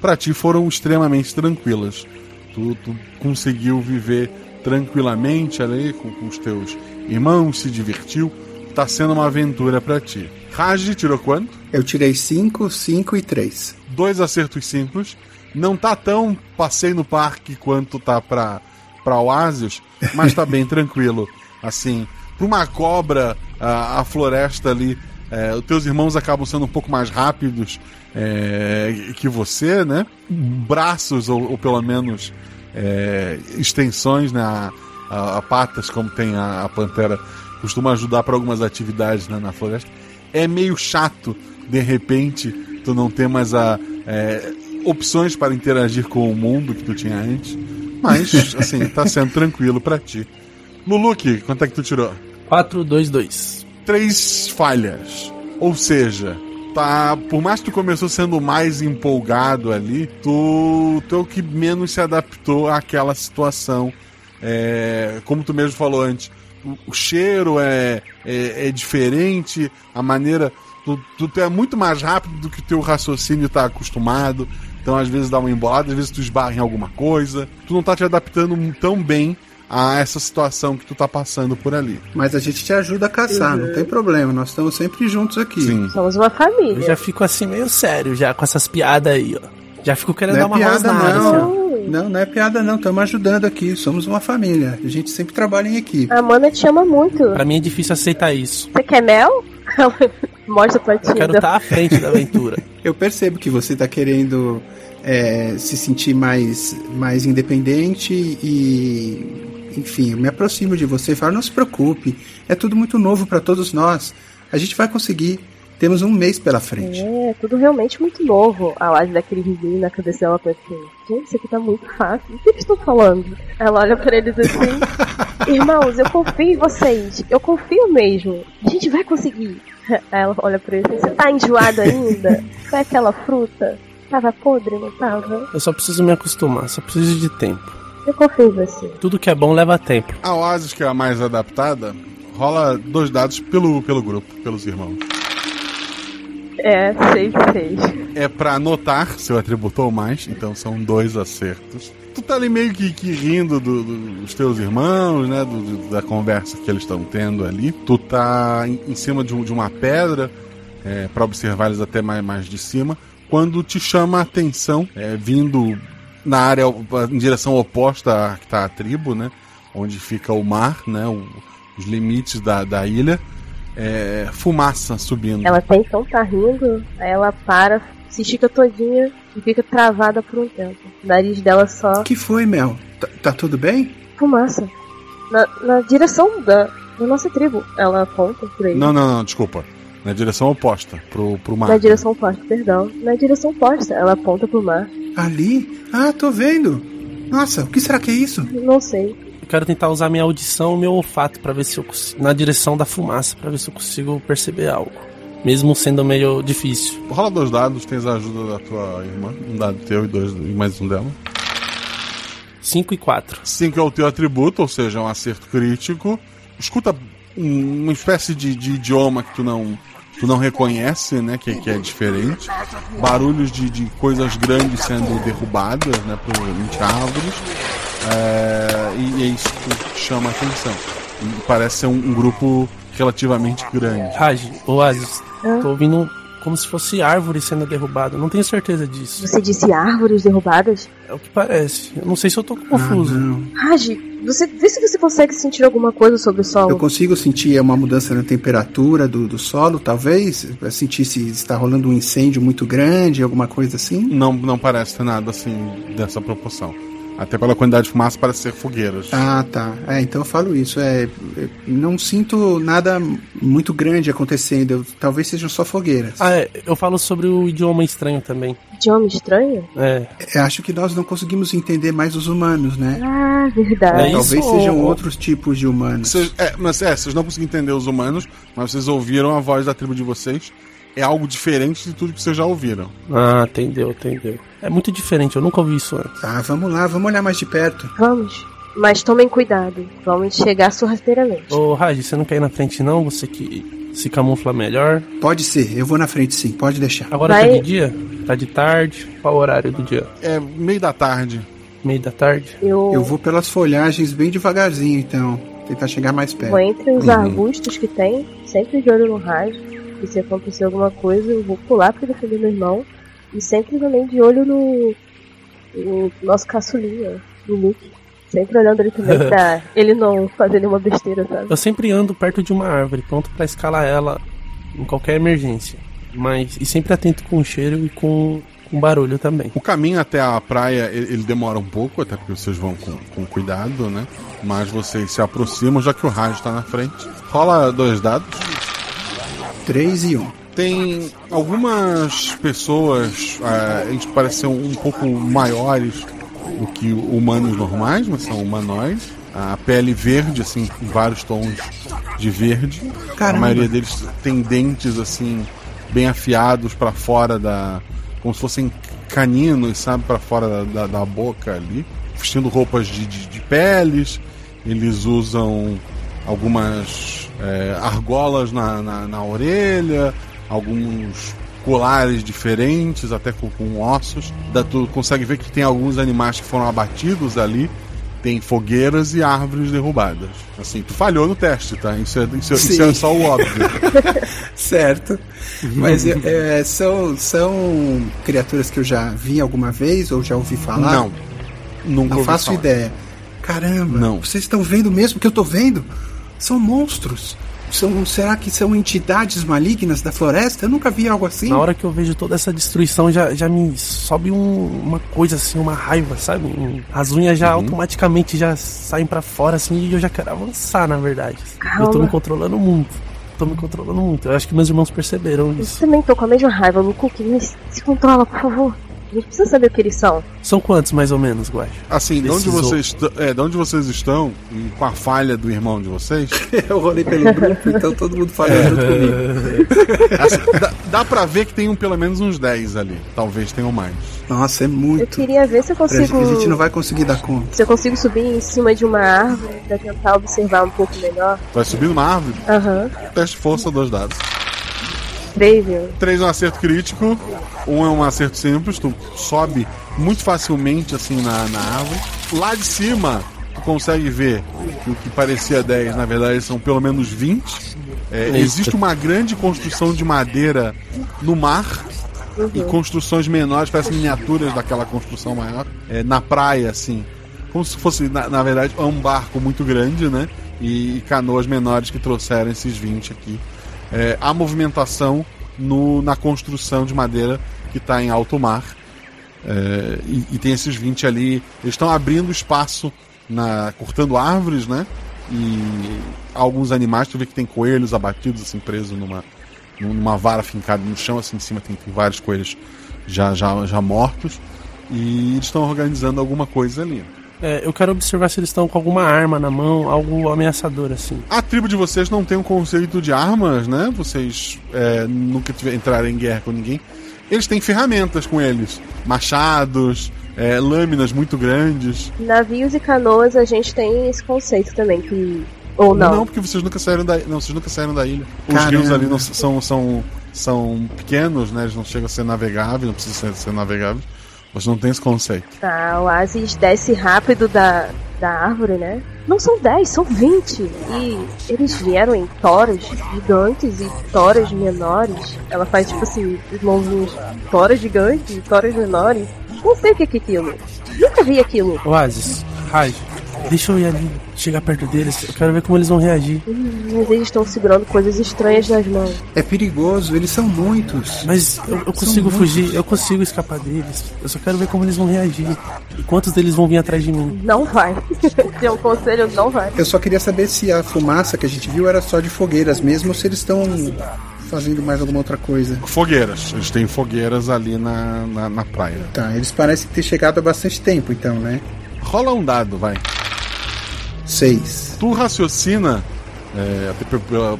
para ti foram extremamente tranquilas. Tu, tu conseguiu viver tranquilamente ali com, com os teus irmãos, se divertiu. Tá sendo uma aventura para ti. Raj tirou quanto? Eu tirei 5, 5 e 3. Dois acertos simples. Não tá tão passei no parque quanto tá pra, pra Oasis, mas tá bem tranquilo. Assim, pra uma cobra, a, a floresta ali, é, os teus irmãos acabam sendo um pouco mais rápidos é, que você, né? Braços, ou, ou pelo menos é, extensões, né? A, a- a patas, como tem a, a pantera, costuma ajudar para algumas atividades né, na floresta. É meio chato, de repente, tu não ter mais a, opções para interagir com o mundo que tu tinha antes. Mas, assim, tá sendo tranquilo para ti. Luluki, quanto é que tu tirou? 4, 2, 2. Três falhas. Ou seja, tá. Por mais que tu começou sendo mais empolgado ali, tu, tu é o que menos se adaptou àquela situação. É, como tu mesmo falou antes, o, o cheiro é, é, é diferente, a maneira. Tu, tu, é muito mais rápido do que teu raciocínio tá acostumado. Então, às vezes dá uma embolada, às vezes tu esbarra em alguma coisa. Tu não tá te adaptando tão bem a essa situação que tu tá passando por ali. Mas a gente te ajuda a caçar, não tem problema. Nós estamos sempre juntos aqui. Sim. Somos uma família. Eu já fico assim meio sério já com essas piadas aí, ó. Já fico querendo Não dar é uma piada, rosnada, assim, ó. não. Não, não é piada, não. Estamos ajudando aqui. Somos uma família. A gente sempre trabalha em equipe. A Amanda te ama muito. Pra mim é difícil aceitar isso. Você quer mel? Ela Mostra pra tia. Eu quero estar à frente da aventura. Eu percebo que você está querendo é, se sentir mais, mais independente e, enfim, eu me aproximo de você e falo: não se preocupe, é tudo muito novo para todos nós. A gente vai conseguir. Temos um mês pela frente. É, tudo realmente muito novo. A Laje daquele risinho na cabeça dela pensa assim, gente, isso aqui tá muito fácil. O que eles estão falando? Ela olha pra eles assim, irmãos, eu confio em vocês. Eu confio mesmo. A gente vai conseguir. Aí ela olha pra ele assim, você tá enjoado ainda? Foi aquela fruta? Tava podre, não tava? Eu só preciso me acostumar, só preciso de tempo. Eu confio em você. Tudo que é bom leva tempo. A Oasis, que é a mais adaptada, rola dois dados pelo, pelo grupo, pelos irmãos. É, seis, seis. É pra anotar seu atributo ou mais, então são dois acertos. Tu tá ali meio que, que rindo do- do- dos teus irmãos, né? do- do- da conversa que eles estão tendo ali. Tu tá em, em cima de, um- de uma pedra, é, para observar eles até mais, mais de cima, quando te chama a atenção, é, vindo na área em direção oposta à que tá a tribo, né? Onde fica o mar, né? o- os limites da, da ilha. É, fumaça subindo. Ela até então tá rindo, ela para, se estica todinha e fica travada por um tempo. O nariz dela só O que foi, Mel? Tá, tá tudo bem? fumaça. Na, na direção da, da nossa tribo. Ela aponta por aí. Não, não, não, desculpa. Na direção oposta, pro, pro mar. Na direção oposta, perdão. Na direção oposta, ela aponta pro mar. Ali? Ah, tô vendo. Nossa, o que será que é isso? Não sei. Eu quero tentar usar minha audição e meu olfato para ver se eu consigo, na direção da fumaça, para ver se eu consigo perceber algo, mesmo sendo meio difícil. Rola dois dados, tens a ajuda da tua irmã. Um dado teu e dois e mais um dela. 5 e 4. 5 é o teu atributo, ou seja, é um acerto crítico. Escuta um- uma espécie de, de idioma que tu não, tu não reconhece, né? Que, que é diferente. Barulhos de, de coisas grandes sendo derrubadas, né? Provavelmente árvores. É, e, é isso que chama a atenção. E parece ser um, um grupo relativamente grande. Raj, Oasis, tô ouvindo como se fosse árvore sendo derrubada. Não tenho certeza disso. Você disse árvores derrubadas? É o que parece. Eu não sei se eu tô confuso. Raj, você vê se você consegue sentir alguma coisa sobre o solo. Eu consigo sentir uma mudança na temperatura do, do solo, talvez? Sentir se está rolando um incêndio muito grande, alguma coisa assim? Não, não parece ter nada assim dessa proporção. Até pela quantidade de fumaça parece ser fogueiras. Ah, tá. É, então eu falo isso. É, é, não sinto nada muito grande acontecendo. Talvez sejam só fogueiras. Ah, é, eu falo sobre o idioma estranho também. Idioma estranho? É. Eu acho que nós não conseguimos entender mais os humanos, né? Ah, verdade. talvez sejam outros tipos de humanos. Vocês, é, mas é, vocês não conseguem entender os humanos, mas vocês ouviram a voz da tribo de vocês. É algo diferente de tudo que vocês já ouviram. Ah, entendeu, entendeu. É muito diferente, eu nunca ouvi isso antes. Tá, vamos lá, vamos olhar mais de perto. Vamos. Mas tomem cuidado. Vamos chegar sorrateiramente. Ô, Raj, você não quer ir na frente não? Você que se camufla melhor. Pode ser, eu vou na frente sim, pode deixar. Agora Vai- tá de dia? Tá de tarde? Qual o horário do dia? É meio da tarde. Meio da tarde? Eu, Eu vou pelas folhagens bem devagarzinho, então. Tentar chegar mais perto. vou entre os Uhum. arbustos que tem, sempre de olho no rádio. E se acontecer alguma coisa, eu vou pular pra defender meu irmão. E sempre também de olho no, no nosso caçulinha, no Luke. Sempre olhando ele também pra ele não fazer nenhuma besteira, sabe? Eu sempre ando perto de uma árvore, pronto pra escalar ela em qualquer emergência. Mas e sempre atento com o cheiro e com, com barulho também. O caminho até a praia ele, ele demora um pouco, até porque vocês vão com, com cuidado, né? Mas vocês se aproximam, já que o rádio está na frente. Rola dois dados. 3 e 1. Um. Tem algumas pessoas, ah, eles parecem um pouco maiores do que humanos normais, mas são humanoides. A pele verde, assim, em vários tons de verde. Caramba. A maioria deles tem dentes, assim, bem afiados para fora da. como se fossem caninos, sabe, para fora da, da, da boca ali. Vestindo roupas de, de, de peles. Eles usam algumas é, argolas na, na, na orelha, alguns colares diferentes, até com, com ossos. Da, tu consegue ver que tem alguns animais que foram abatidos ali. Tem fogueiras e árvores derrubadas. Assim, tu falhou no teste, tá? Isso é, isso, é- isso é só o óbvio. certo. Mas é, são, são criaturas que eu já vi alguma vez ou já ouvi falar? Não. Nunca Não faço falar. ideia. Caramba, Não. vocês estão vendo mesmo o que eu tô vendo? São monstros. São, será que são entidades malignas da floresta? Eu nunca vi algo assim. Na hora que eu vejo toda essa destruição, já, já me sobe um- uma coisa assim, uma raiva, sabe? Um- As unhas já automaticamente já saem pra fora, assim, e eu já quero avançar, na verdade. Eu tô Calma. me controlando muito. Tô me controlando muito. Eu acho que meus irmãos perceberam Eu isso. também tô com a mesma raiva, Luke. Me se controla, por favor. A gente precisa saber o que eles são. São quantos, mais ou menos, Guax? Assim, de onde, vocês, é, de onde vocês estão, e com a falha do irmão de vocês, eu rolei pelo grupo, então todo mundo falou junto comigo. assim, dá, dá pra ver que tem um, pelo menos uns 10 ali. Talvez tenham mais. Nossa, é Eu muito. queria ver se eu consigo. A gente não vai conseguir dar conta. Se eu consigo subir em cima de uma árvore pra tentar observar um pouco melhor. Vai subir numa árvore, Aham. teste de força, dois dados. Três? 3 é um acerto crítico, um é um acerto simples, tu sobe muito facilmente assim na, na árvore. Lá de cima, tu consegue ver que o que parecia 10, na verdade são pelo menos 20. É, existe uma grande construção de madeira no mar e construções menores, parecem miniaturas daquela construção maior, é, na praia, assim. Como se fosse, na, na verdade, um barco muito grande, né? E, e canoas menores que trouxeram esses 20 aqui. É, há movimentação no, na construção de madeira que está em alto mar. É, e, e tem esses 20 ali. Eles estão abrindo espaço, na, cortando árvores, né? E alguns animais, tu vê que tem coelhos abatidos, assim, presos numa, numa vara fincada no chão, assim em cima tem, tem vários coelhos já, já, já mortos. E eles estão organizando alguma coisa ali. É, eu quero observar se eles estão com alguma arma na mão, algo ameaçador assim. A tribo de vocês não tem um conceito de armas, né? Vocês é, nunca tiver, entraram em guerra com ninguém. Eles têm ferramentas com eles: machados, é, lâminas muito grandes. Navios e canoas a gente tem esse conceito também, que. Ou não? Não, porque vocês nunca saíram da, não, vocês nunca saíram da ilha. Os Caramba. rios ali não, são, são, são pequenos, né? Eles não chegam a ser navegáveis, não precisam ser, ser navegáveis. Vocês não têm esse conceito. Tá, o Oasis desce rápido da, da árvore, né? Não são 10, são 20. E eles vieram em toras gigantes e toras menores. Ela faz tipo assim, os mãozinhos, toras gigantes e toras menores. Não sei o que é aquilo. Nunca vi aquilo. Oasis, Raj, deixa eu ir ali, chegar perto deles. Eu quero ver como eles vão reagir. Hum, Mas eles estão segurando coisas estranhas nas mãos. É perigoso, eles são muitos. Mas eu, eu São consigo muitos. fugir, eu consigo escapar deles. Eu só quero ver como eles vão reagir. E quantos deles vão vir atrás de mim. Não vai. Se um conselho, não vai. Eu só queria saber se a fumaça que a gente viu era só de fogueiras mesmo ou se eles estão fazendo mais alguma outra coisa. Fogueiras. Eles têm fogueiras ali na, na, na praia. Tá, eles parecem ter chegado há bastante tempo, então, né? Rola um dado, vai. Seis. Tu raciocina, é, até pela-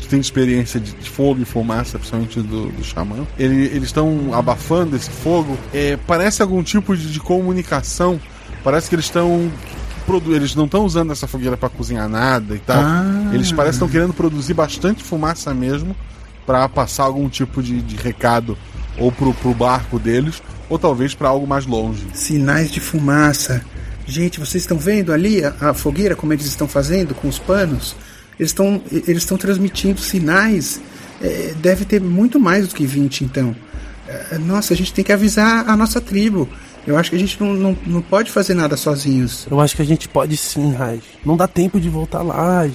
tu tem experiência de, fogo e fumaça, principalmente do, do xamã. Ele- eles estão abafando esse fogo. É, parece algum tipo de, de comunicação. Parece que eles estão. Eles não estão usando essa fogueira para cozinhar nada e tal. Ah. Eles parecem que estão querendo produzir bastante fumaça mesmo para passar algum tipo de, de recado ou pro, pro barco deles ou talvez para algo mais longe. Sinais de fumaça. Gente, vocês estão vendo ali a, a fogueira, como eles estão fazendo com os panos? Eles estão eles estão transmitindo sinais. É, deve ter muito mais do que 20, então. É, nossa, a gente tem que avisar a nossa tribo. Eu acho que a gente não, não, não pode fazer nada sozinhos. Eu acho que a gente pode sim, Raj. Não dá tempo de voltar lá, Raj.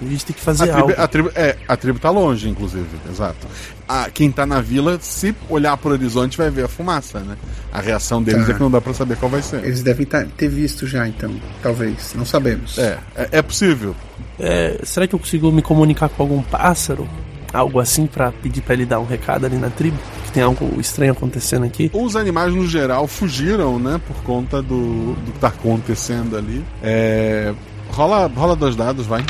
A gente tem que A fazer tribo, algo. a, tribo, é, a tribo tá longe, inclusive, exato. A, quem tá na vila, se olhar pro horizonte, vai ver a fumaça, né? A reação deles Tá. é que não dá pra saber qual vai ser. Eles devem tá- ter visto já, então. Talvez. Não sabemos. É, é, é possível. É, será que eu consigo me comunicar com algum pássaro? Algo assim pra pedir pra ele dar um recado ali na tribo? Que tem algo estranho acontecendo aqui? Os animais, no geral, fugiram, né? Por conta do, do que tá acontecendo ali. É, rola, rola dois dados, vai.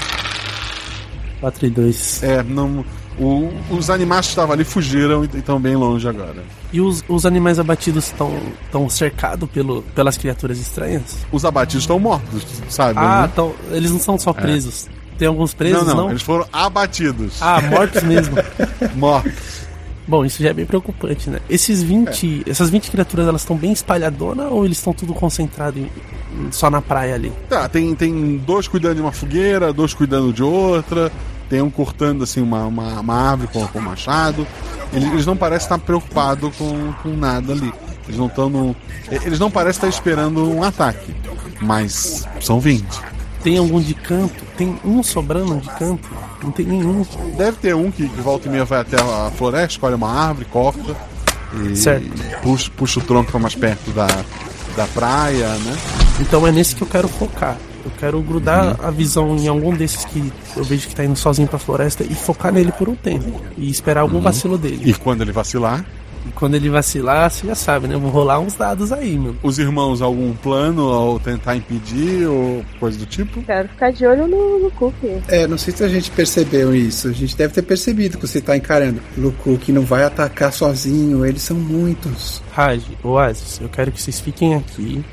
4 e 2. É, não. o- os animais que estavam ali fugiram e estão bem longe agora. E os, os animais abatidos estão tão cercados pelo, pelas criaturas estranhas? Os abatidos estão mortos, sabe? Ah, né? tão, eles não são só presos. Tem alguns presos, não, não? não, eles foram abatidos. Ah, mortos mesmo. Mortos. Bom, isso já é bem preocupante, né? Esses 20, essas 20 criaturas, elas estão bem espalhadonas ou eles estão tudo concentrado em- em- só na praia ali? Tá, tem, tem dois cuidando de uma fogueira, dois cuidando de outra, tem um cortando assim uma, uma, uma árvore com, com um machado. Eles, eles não parecem estar preocupados com, com nada ali. Eles não estão. Eles não parecem estar esperando um ataque. Mas são 20. Tem algum de canto? Tem um sobrando de canto? Não tem nenhum. Deve ter um que, que volta e meia vai até a floresta, escolhe uma árvore, corta e Certo. Puxa, puxa o tronco para mais perto da, da praia, né? Então é nesse que eu quero focar. Eu quero grudar Uhum. a visão em algum desses que eu vejo que tá indo sozinho pra floresta e focar nele por um tempo. E esperar algum vacilo dele. Uhum. E quando ele vacilar, E quando ele vacilar, você já sabe, né? Eu vou rolar uns dados aí, meu. os irmãos algum plano ou tentar impedir ou coisa do tipo? Quero ficar de olho no, no Cookie. É, não sei se a gente percebeu isso. A gente deve ter percebido que você tá encarando. Luku, que não vai atacar sozinho, eles são muitos. Raj, Oasis, eu quero que vocês fiquem aqui.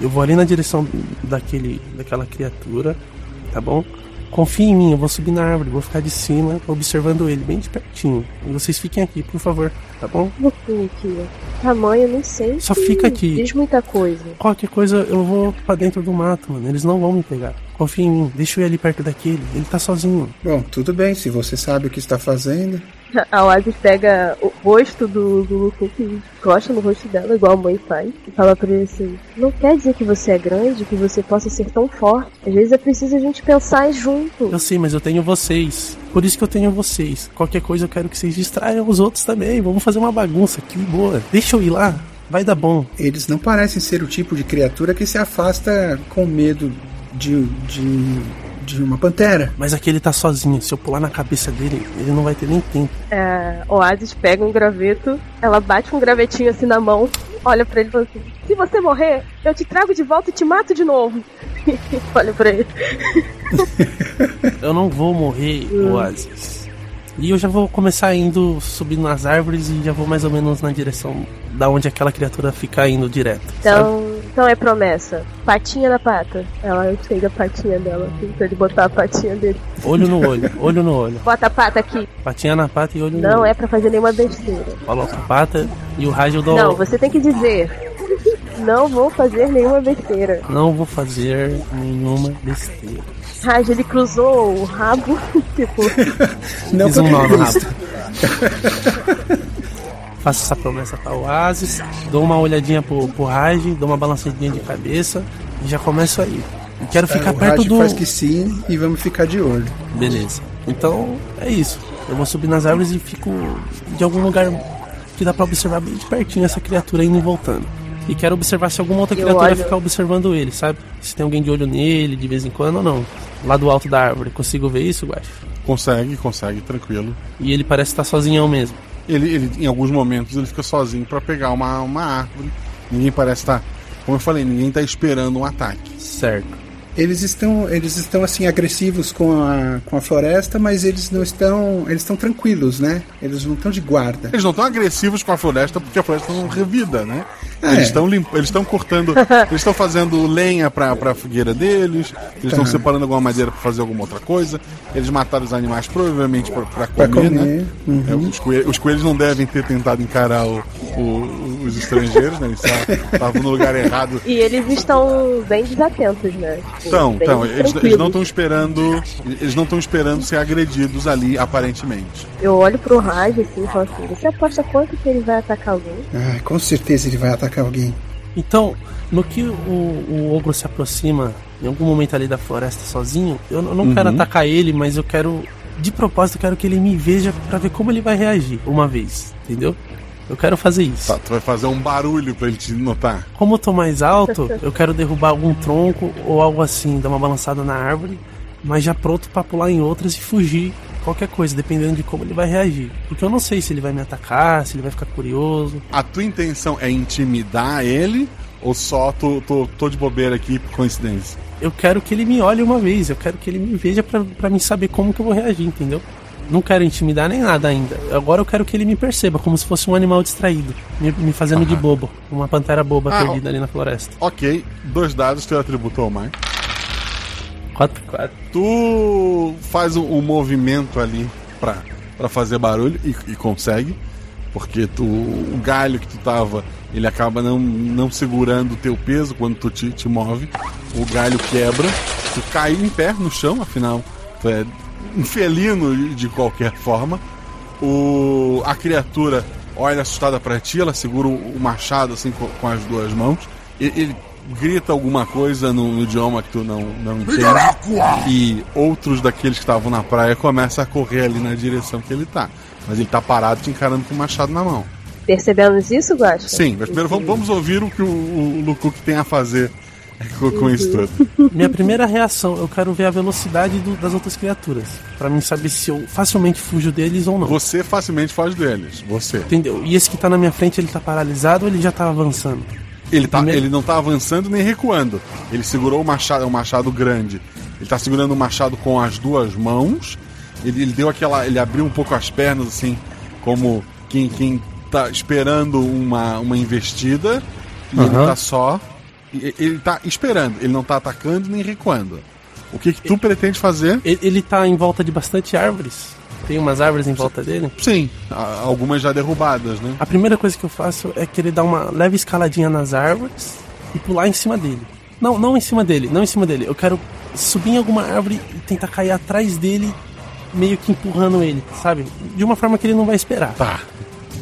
Eu vou ali na direção daquele, daquela criatura, tá bom? Confie em mim, eu vou subir na árvore, vou ficar de cima, observando ele bem de pertinho. E vocês fiquem aqui, por favor, tá bom? No Cookie. Tamanho, não sei. Só se fica aqui. Diz muita coisa. Qualquer coisa eu vou pra dentro do mato, mano. Eles não vão me pegar. Confia em mim, deixa eu ir ali perto daquele. Ele tá sozinho. Bom, tudo bem, se você sabe o que está fazendo. A Oasis pega o rosto do, do e encosta no rosto dela, igual a mãe faz, e fala pra ele assim: Não quer dizer que você é grande, que você possa ser tão forte. Às vezes é preciso a gente pensar junto. Eu sei, mas eu tenho vocês. Por isso que eu tenho vocês. Qualquer coisa eu quero que vocês distraiam os outros também. Vamos fazer uma bagunça aqui, boa. Deixa eu ir lá. Vai dar bom. Eles não parecem ser o tipo de criatura que se afasta com medo de, de, de uma pantera. Mas aquele tá sozinho. Se eu pular na cabeça dele, ele não vai ter nem tempo. A Oasis pega um graveto, ela bate um gravetinho assim na mão, olha pra ele e fala assim: Se você morrer, eu te trago de volta e te mato de novo. olha pra ele. Eu não vou morrer, Oasis. E eu já vou começar indo, subindo nas árvores e já vou mais ou menos na direção da onde aquela criatura fica indo direto. sabe? Então, é promessa. Patinha na pata. Ela chega a patinha dela, assim, pra ele botar a patinha dele. Olho no olho, olho no olho. Bota a pata aqui. Patinha na pata e olho no Não olho. é pra fazer nenhuma besteira. Coloco a pata e o rádio eu dou. Não, você tem que dizer. Não vou fazer nenhuma besteira. Não vou fazer nenhuma besteira. Raj, ele cruzou o rabo, tipo. Não Fiz um nó no rabo. Faço essa promessa pra Oasis, dou uma olhadinha pro, pro Raj, dou uma balançadinha de cabeça e já começo aí. E quero ficar o perto Raj do. faz que sim e vamos ficar de olho. Beleza. Então é isso. Eu vou subir nas árvores e fico de algum lugar que dá pra observar bem de pertinho essa criatura indo e voltando. E quero observar se alguma outra Eu criatura olho- ficar observando ele, sabe? Se tem alguém de olho nele de vez em quando ou não. Lá do alto da árvore. Consigo ver isso, Guax? Consegue, consegue, tranquilo. E ele parece estar sozinhão mesmo. Ele, ele, em alguns momentos, ele fica sozinho pra pegar uma, uma árvore. Ninguém parece estar. Como eu falei, ninguém tá esperando um ataque. Certo. Eles estão, eles estão assim agressivos com a, com a floresta, mas eles não estão, eles estão tranquilos, né? Eles não estão de guarda. Eles não estão agressivos com a floresta porque a floresta não revida, né? É. Eles estão limp... eles estão cortando, eles estão fazendo lenha pra, pra fogueira deles, eles estão Tá. separando alguma madeira pra fazer alguma outra coisa. Eles mataram os animais provavelmente pra, pra Pra comer, né? Uhum. É, os, coelhos, os coelhos não devem ter tentado encarar o- o- os estrangeiros, né? Eles estavam no lugar errado. E eles estão bem desatentos, né? Tipo, Então, bem então eles, eles não estão esperando, eles não estão esperando ser agredidos ali, aparentemente. Eu olho pro Raj assim e falo assim: Você aposta quanto que ele vai atacar alguém? Ai, com certeza ele vai atacar alguém. Então, no que o, o ogro se aproxima em algum momento ali da floresta sozinho, eu, não quero Uhum. atacar ele, mas eu quero. De propósito, eu quero que ele me veja pra ver como ele vai reagir uma vez, entendeu? Eu quero fazer isso. Tá, tu vai fazer um barulho pra ele te notar. Como eu tô mais alto, eu quero derrubar algum tronco ou algo assim, dar uma balançada na árvore, mas já pronto pra pular em outras e fugir. Qualquer coisa, dependendo de como ele vai reagir. Porque eu não sei se ele vai me atacar, se ele vai ficar curioso. A tua intenção é intimidar ele ou só tô, tô, tô de bobeira aqui por coincidência? Eu quero que ele me olhe uma vez, eu quero que ele me veja pra, pra mim saber como que eu vou reagir, entendeu? Não quero intimidar nem nada ainda. Agora eu quero que ele me perceba, como se fosse um animal distraído, me, me fazendo de bobo. Uma pantera boba Ah, perdida ali na floresta. Ok, dois dados, teu atributo ou mais. 4 4 Tu faz um, um movimento ali pra, pra fazer barulho e, e consegue. Porque tu, o galho que tu tava, ele acaba não, não segurando o teu peso quando tu te, te move. O galho quebra, tu cai em pé no chão, afinal, tu é um felino de- qualquer forma. O, a criatura olha assustada pra ti, ela segura o, machado assim com, com as duas mãos. E- ele grita alguma coisa no, no idioma que tu não, não entende. E outros daqueles que estavam na praia começam a correr ali na direção que ele tá. Mas ele tá parado te encarando com o machado na mão. Percebemos isso, Guaxa? Sim, mas primeiro vamos, vamos ouvir o que o, o Lukuk tem a fazer com, com isso tudo. Minha primeira reação, eu quero ver a velocidade do- das outras criaturas. Pra mim saber se eu facilmente fujo deles ou não. Você facilmente foge deles. Você. Entendeu? E esse que tá na minha frente, ele tá paralisado ou ele já tá avançando? Ele, tá, ele não tá avançando nem recuando. Ele segurou o machado, é um machado grande. Ele tá segurando o machado com as duas mãos. Ele, ele deu aquela. Ele abriu um pouco as pernas, assim, como quem, quem tá esperando uma, uma investida. E ele Aham. tá só. Ele tá esperando, ele não tá atacando nem recuando. O que, que tu pretende fazer? Ele, ele tá em volta de bastante árvores. Tem umas árvores em volta dele. Sim, algumas já derrubadas, né? A primeira coisa que eu faço é querer dar uma leve escaladinha nas árvores e pular em cima dele. Não, não em cima dele, não em cima dele. Eu quero subir em alguma árvore e tentar cair atrás dele, meio que empurrando ele, sabe? De uma forma que ele não vai esperar. Tá.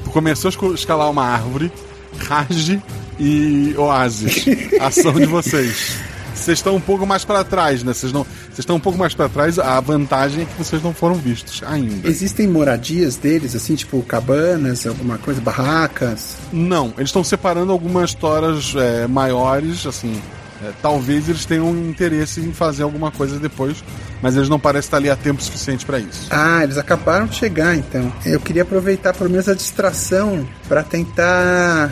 Tu começou a escalar uma árvore, Raj e Oasis. Ação de vocês. Vocês estão um pouco mais pra trás, né? Vocês não, vocês estão um pouco mais pra trás. A vantagem é que vocês não foram vistos ainda. Existem moradias deles, assim, tipo cabanas, alguma coisa, barracas? Não, eles estão separando algumas toras é, maiores, assim. é, talvez eles tenham um interesse em fazer alguma coisa depois, mas eles não parecem estar ali a tempo suficiente pra isso. Ah, eles acabaram de chegar, então. Eu queria aproveitar pelo menos a distração pra tentar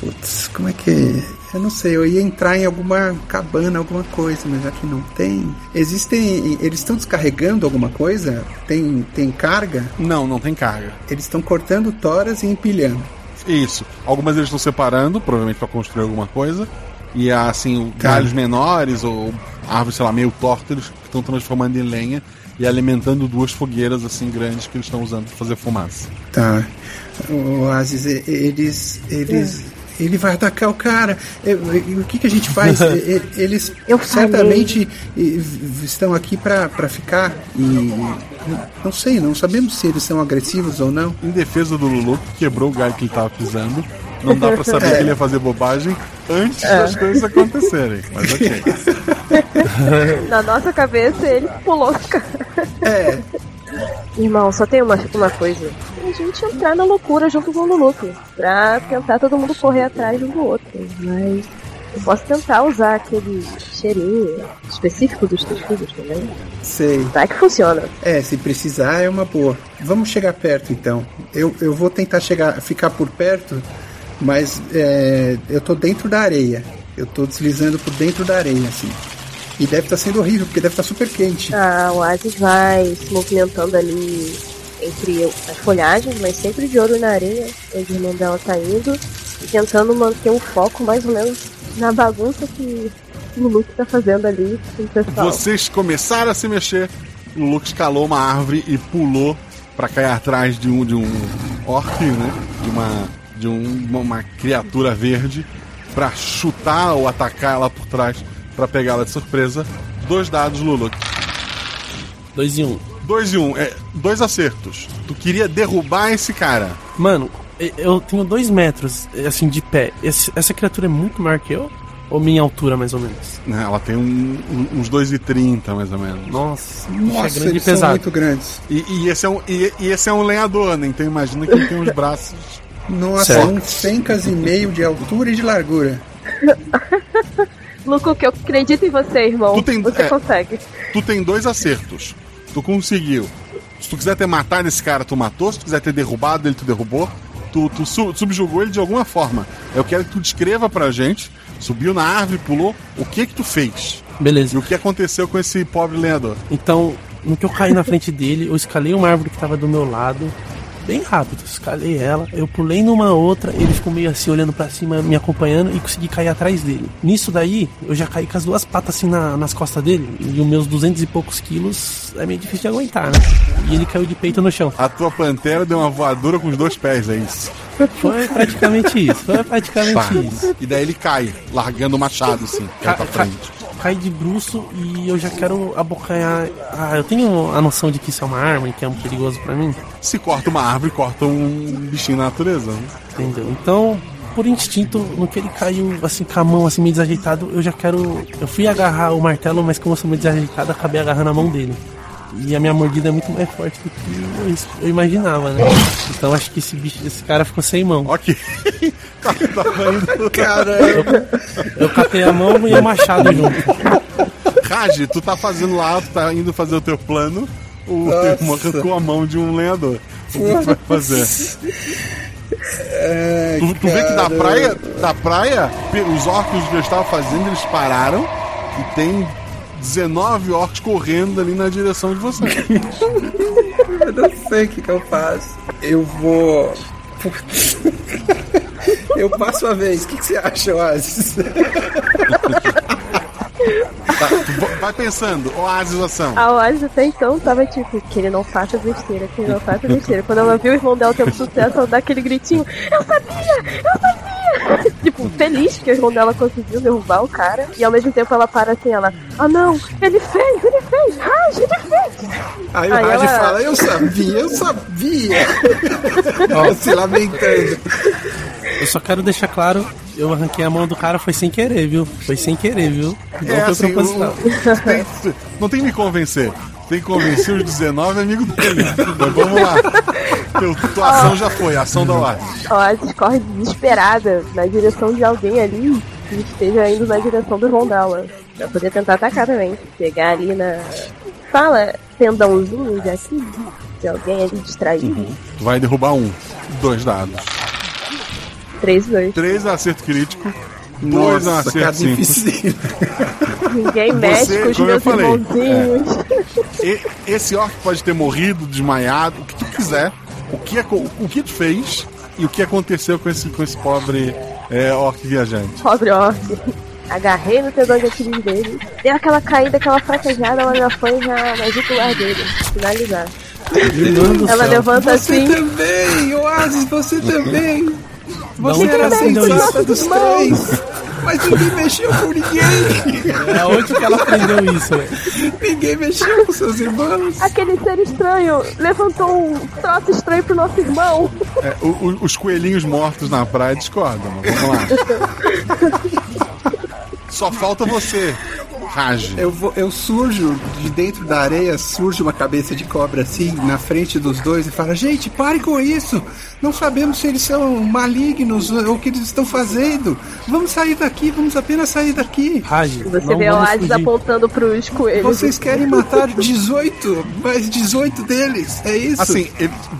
Putz, como é que. Eu não sei, eu ia entrar em alguma cabana, alguma coisa, mas aqui não tem. Existem. Eles estão descarregando alguma coisa? Tem, tem carga? Não, não tem carga. Eles estão cortando toras e empilhando. Isso. Algumas eles estão separando, provavelmente para construir alguma coisa. E assim, galhos menores ou árvores, sei lá, meio tortas, eles estão transformando em lenha e alimentando duas fogueiras assim grandes que eles estão usando para fazer fumaça. Tá. O Aziz, e- eles. Eles. Ele vai atacar o cara. E- e O que, que a gente faz? E- Eles Eu falei. certamente v- estão aqui pra pra ficar. E. Não sei, não sabemos se eles são agressivos ou não. Em defesa do Lulu, que quebrou o galho que ele tava pisando, não dá pra saber É. que ele ia fazer bobagem antes É. das coisas acontecerem. Mas ok. Na nossa cabeça ele pulou. É. Irmão, só tem uma, uma coisa. A gente entrar na loucura junto com o Luluco. Pra tentar todo mundo correr atrás um do outro. Mas eu posso tentar usar aquele cheirinho específico dos teus filhos também. Sei. Vai que funciona. É, se precisar é uma boa. Vamos chegar perto então. Eu, eu vou tentar chegar, ficar por perto, mas é, eu tô dentro da areia. Eu tô deslizando por dentro da areia, assim. E deve estar sendo horrível, porque deve estar super quente. Ah, o Oasis vai se movimentando ali entre as folhagens, mas sempre de olho na areia, onde o irmão dela tá indo, e tentando manter um foco mais ou menos na bagunça que o Luluco tá fazendo ali com o pessoal. Vocês começaram a se mexer, o Lulu escalou uma árvore e pulou pra cair atrás de um de um orc, né? De uma de um- uma, uma criatura verde pra chutar ou atacar ela por trás pra pegá-la de surpresa. Dois dados, Lulu. Dois e um. Dois e um, é, dois acertos. Tu queria derrubar esse cara. Mano, eu tenho dois metros, assim, de pé. Esse- essa criatura é muito maior que eu? Ou minha altura, mais ou menos? Né, Ela tem um- um- uns 2,30 mais ou menos. Nossa, Nossa, é grande e eles são pesado. muito grandes. E, e esse é um, e, e esse é um lenhador, né? Então imagina que ele tem uns braços. Nossa, Certo. um fencas e meio de altura e de largura. Luco, que eu acredito em você, irmão. Tu tem- você é. consegue. Tu tem dois acertos. Tu conseguiu. Se tu quiser ter matado esse cara, tu matou. Se tu quiser ter derrubado ele, tu derrubou. Tu, tu su- subjugou ele de alguma forma. Eu quero que tu descreva pra gente. Subiu na árvore, pulou. O que que tu fez? Beleza. E o que aconteceu com esse pobre lenhador? Então, no que eu caí na frente dele, eu escalei uma árvore que tava do meu lado, bem rápido. Escalei ela, eu pulei numa outra, ele ficou meio assim olhando pra cima, me acompanhando e consegui cair atrás dele. Nisso daí, eu já caí com as duas patas assim na- nas costas dele, e os meus duzentos e poucos quilos é meio difícil de aguentar, né? E ele caiu de peito no chão. A tua pantera deu uma voadora com os dois pés, é isso? Foi praticamente isso, foi praticamente Tá. isso. E daí ele cai, largando o machado, assim, pra Ca- ca- frente. Cai de bruço e eu já quero abocanhar. Ah, eu tenho a noção de que isso é uma arma e que é um perigoso pra mim. Se corta uma árvore, corta um bichinho na natureza. Né? Entendeu? Então, por instinto, no que ele caiu assim com a mão assim meio desajeitado, eu já quero. Eu fui agarrar o martelo, mas como eu sou meio desajeitado, acabei agarrando a mão dele. E a minha mordida é muito mais forte do que eu, eu imaginava, né? Então acho que esse bicho, esse cara ficou sem mão. Ok. Caramba. Eu catei a mão e o machado junto. Raj, tu tá fazendo lá, tu tá indo fazer o teu plano, o teu irmão Nossa. arrancou a mão de um lenhador. O que tu vai fazer? É, Tu, tu vê que da praia, da praia, os orcs que eu estava fazendo, eles pararam e tem 19 orcs correndo ali na direção de você. Eu não sei o que, que eu faço. Eu vou. Eu passo a vez. O que, que você acha, Oasis? Tá, vai pensando, oásis ação. A Oasis até então tava tipo, que ele não faça besteira, que ele não faça besteira. Quando ela viu o irmão dela tendo sucesso, ela dá aquele gritinho, eu sabia! Eu sabia! tipo, feliz que o irmão dela conseguiu derrubar o cara. E ao mesmo tempo ela para assim, ela, ah não, ele fez, ele fez! Raj, ele fez! Aí o Raj ela- fala, eu sabia, eu sabia. Se lamentando. Eu só quero deixar claro, eu arranquei a mão do cara, foi sem querer, viu? Foi sem querer, viu? Não É foi assim, o- proposital. tu- não tem que me convencer. Tem que convencer os 19 amigos dele. Então vamos lá. Tua ação já foi, a ação da Oasis. A Oasis corre desesperada na direção de alguém ali que esteja indo na direção do irmão dela. Pra poder tentar atacar também. Pegar ali na. Fala, tendãozinho de aqui, de alguém ali distraído. Tu vai derrubar um. Dois dados. 3 e 2. 3 acerto crítico. 2 Nossa, acerto cada simples. difícil. Ninguém mexe com os meus falei, irmãozinhos. E- esse orc pode ter morrido, desmaiado, o que tu quiser. O que, o que tu fez e o que aconteceu com esse, com esse pobre é, orc viajante. Pobre orc. Agarrei no de Aquiles dele. Deu aquela caída, aquela fraquejada, ela já foi já na jugular dele. Finalizar. Ela céu. levanta Você assim. também, Oasis, você também. Você era aprendeu sensata dos três. Mas ninguém mexeu com ninguém. É onde que ela aprendeu isso, né? Ninguém mexeu com seus irmãos. Aquele ser estranho levantou um troço estranho pro nosso irmão. É, o- o- os coelhinhos mortos na praia discordam, vamos lá. Só falta você, Raj. Eu, vou, eu surjo de dentro da areia, surge uma cabeça de cobra assim, na frente dos dois, e fala: Gente, pare com isso! Não sabemos se eles são malignos ou o que eles estão fazendo. Vamos sair daqui, vamos apenas sair daqui. Raj, Você vê o Hades apontando pros coelhos. Vocês querem matar 18, mais 18 deles, é isso? Assim,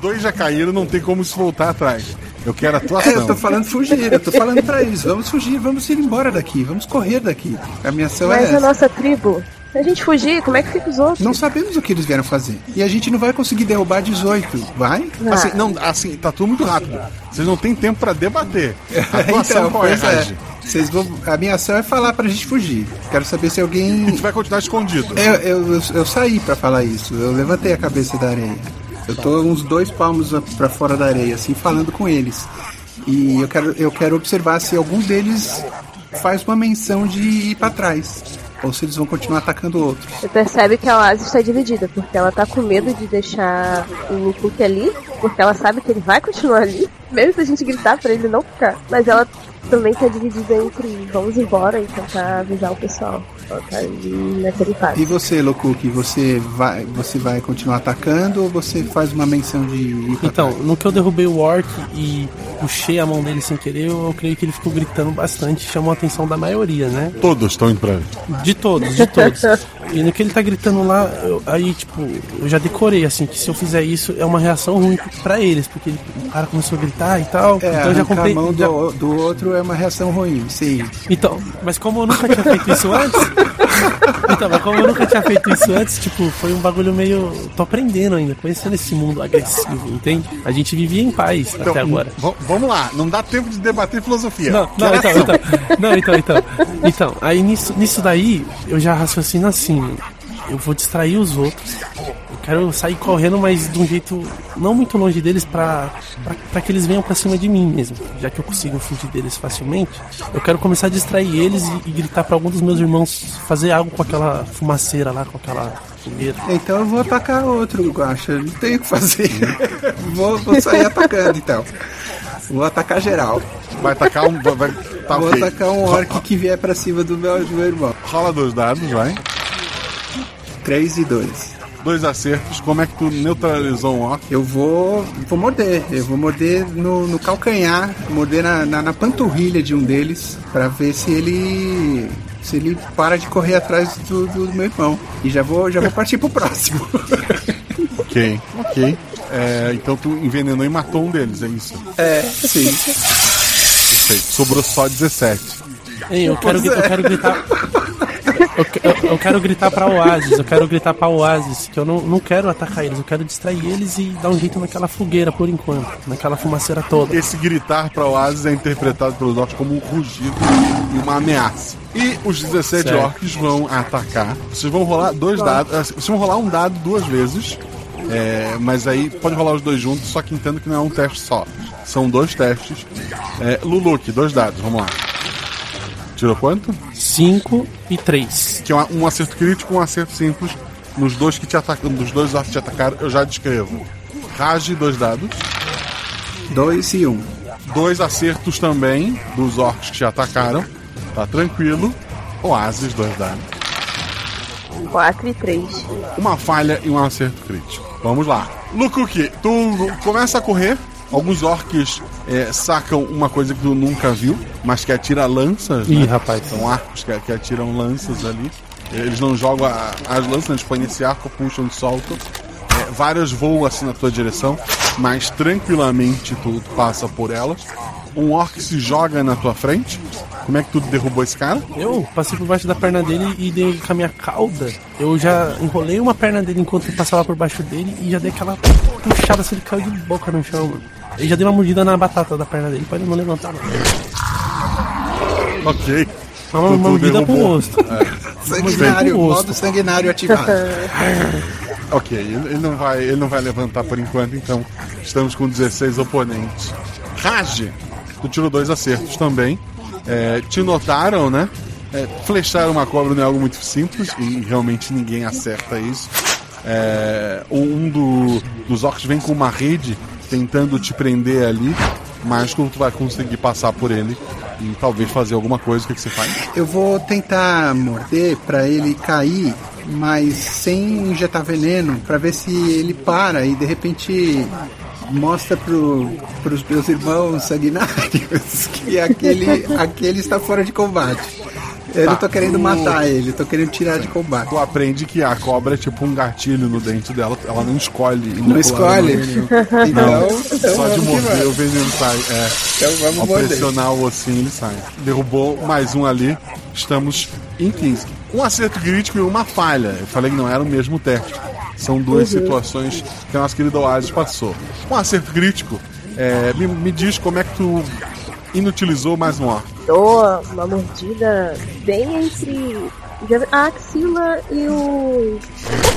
dois já caíram, não tem como se voltar atrás. Eu quero a tua É, eu ação. tô falando fugir, eu tô falando pra eles, vamos fugir, vamos ir embora daqui, vamos correr daqui. A minha ação é Mas a essa. Nossa tribo, se a gente fugir, como é que fica os outros? Não sabemos o que eles vieram fazer. E a gente não vai conseguir derrubar 18, vai? Assim, não, assim, tá tudo muito rápido. Vocês não têm tempo pra debater. A tua ação então, qual é, é. Vocês vão, a minha ação é falar pra gente fugir. Quero saber se A alguém. gente vai continuar escondido. Eu, eu, eu, eu saí pra falar isso. Eu levantei a cabeça da areia. Eu tô uns dois palmos pra fora da areia, assim, falando com eles. E eu quero, eu quero observar se algum deles faz uma menção de ir pra trás. Ou se eles vão continuar atacando outros. Você percebe que a Oasis está dividida, porque ela tá com medo de deixar o Lukuk ali, porque ela sabe que ele vai continuar ali, mesmo se a gente gritar pra ele não ficar. Mas ela também tá dividida entre vamos embora e tentar avisar o pessoal. Ela tá naquele E você, Lokuk, você vai, você vai continuar atacando ou você faz uma menção de Então, no que eu derrubei o orc e puxei a mão dele sem querer, eu, eu creio que ele ficou gritando bastante, chamou a atenção da maioria, né? Todos estão indo pra De todos, de todos. E no que ele tá gritando lá, eu- aí, tipo, eu já decorei, assim, que se eu fizer isso é uma reação ruim pra eles, porque ele- o cara começou a gritar e tal. É, então eu já comprei. a mão já- do, do outro é uma reação ruim, sim. Então, mas como eu nunca tinha feito isso antes. então, mas como eu nunca tinha feito isso antes, tipo, foi um bagulho meio. tô aprendendo ainda, conhecendo esse mundo agressivo, entende? A gente vivia em paz até agora. Vamos lá, não dá tempo de debater filosofia. Não, não, então, ação. então, não, então, então. Então, aí nisso, nisso daí, eu já raciocino assim, eu vou distrair os outros. Eu quero sair correndo, mas de um jeito não muito longe deles pra que eles venham pra cima de mim mesmo. Já que eu consigo fugir deles facilmente, eu quero começar a distrair eles e, e gritar pra algum dos meus irmãos fazer algo com aquela fumaceira lá, com aquela fogueira. Então eu vou atacar outro, Guacha. Não tenho o que fazer. vou, vou sair atacando então. Vou atacar geral. Vai atacar um. Vai, tá vou atacar um orc que vier pra cima do meu, do meu irmão. Rola dois dados, vai. 3 e 2. Dois acertos. Como é que tu neutralizou um orc? Eu vou. vou morder. Eu vou morder no, no calcanhar, morder na, na, na panturrilha de um deles, pra ver se ele. se ele para de correr atrás do, do meu irmão. E já vou, já vou partir pro próximo. Ok, ok. É, então tu envenenou e matou um deles, é isso? é, sim. Perfeito. Sobrou só 17. Ei, eu quero, Pois eu é. quero gritar. Eu, eu- eu quero gritar pra Oasis, eu quero gritar pra Oasis, que eu não, não quero atacar eles, eu quero distrair eles e dar um jeito naquela fogueira por enquanto, naquela fumaceira toda. Esse gritar pra Oasis é interpretado pelos orcs como um rugido e uma ameaça. E os 17 Certo. orcs vão atacar. Vocês vão rolar dois dados. eh, Vocês vão rolar um dado duas vezes. É, mas aí pode rolar os dois juntos, só que entendo que não é um teste só. São dois testes. É, Luluk, dois dados, vamos lá. Tirou quanto? 5 e 3. Que é um acerto crítico e um acerto simples. Nos dois que te atacam, dos dois que te atacaram, eu já descrevo. Rage, dois dados. 2 e 1. Um. Dois acertos também dos orcs que te atacaram. Tá tranquilo. Oasis, dois dados. 4 e 3. Uma falha e um acerto crítico. Vamos lá. Lukuki, tu começa a correr. Alguns orcs é, sacam uma coisa que tu nunca viu, mas que atira lanças. Ih, né? rapaz. São arcos que, que atiram lanças ali. Eles não jogam a- as lanças, eles põem nesse arco, puxam e soltam. É, várias voam assim na tua direção, mas tranquilamente tu, tu passa por elas. um orc se joga na tua frente. Como é que tu derrubou esse cara? Eu passei por baixo da perna dele e dei com a minha cauda. Eu já enrolei uma perna dele enquanto eu passava por baixo dele e já dei aquela puxada assim, ele caiu de boca no chão, mano. E já dei uma mordida na batata da perna dele pra ele não levantar. Ok. Uma Tu- tu mordida pro rosto. É. Sanguinário, Feito modo sanguinário ativado. Ok, ele ele não, vai, ele não vai levantar por enquanto, então estamos com 16 oponentes. Raj, tu tirou dois acertos também. É, te notaram, né? É, flechar uma cobra não é algo muito simples e realmente ninguém acerta isso. É, um do- dos orcs vem com uma rede tentando te prender ali, mas tu vai conseguir passar por ele e talvez fazer alguma coisa. O que, que você faz? Eu vou tentar morder pra ele cair, mas sem injetar veneno, pra ver se ele para e de repente mostra pro, pros meus irmãos sanguinários que aquele, aquele está fora de combate. Eu não Tá. tô querendo matar ele, tô querendo tirar de combate. Tu aprende que a cobra é tipo um gatilho no dente dela, ela não escolhe. Não escolhe? Não, Então- só então de morder o veneno sai. É. Então vamos Ao morder. pressionar o ossinho ele sai. Derrubou mais um ali, estamos em 15. Um acerto crítico e uma falha. Eu falei que não era o mesmo teste. São duas Uhum. situações que a nossa querida Oasis passou. Um acerto crítico, é, me, me diz como é que tu inutilizou mais um orc. Dou uma mordida bem entre a axila e o.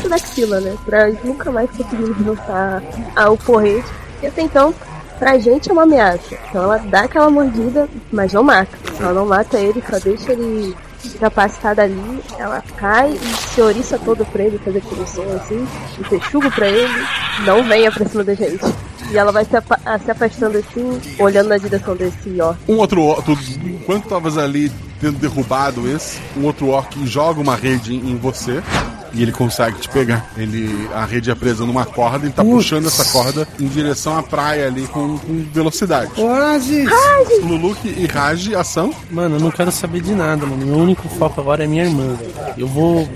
o da axila, né? Pra nunca mais conseguirmos voltar ao porrete. E até então, pra gente é uma ameaça. Então ela dá aquela mordida, mas não mata. Ela não mata ele, só deixa ele incapacitado ali. Ela cai e se oriça todo pra ele, fazer aquele som assim, e texugo pra ele. Não venha pra cima da gente. E ela vai se, apa- se afastando assim, olhando na direção desse ó. Um outro orc, enquanto tu tavas ali tendo derrubado esse, um outro orc joga uma rede em, em você e ele consegue te pegar. Ele, a rede é presa numa corda e tá Putz. puxando essa corda em direção à praia ali com, com velocidade. Oasis! Luluk e Raj, ação. Mano, eu não quero saber de nada, mano. Meu único foco agora é minha irmã. velho. Eu vou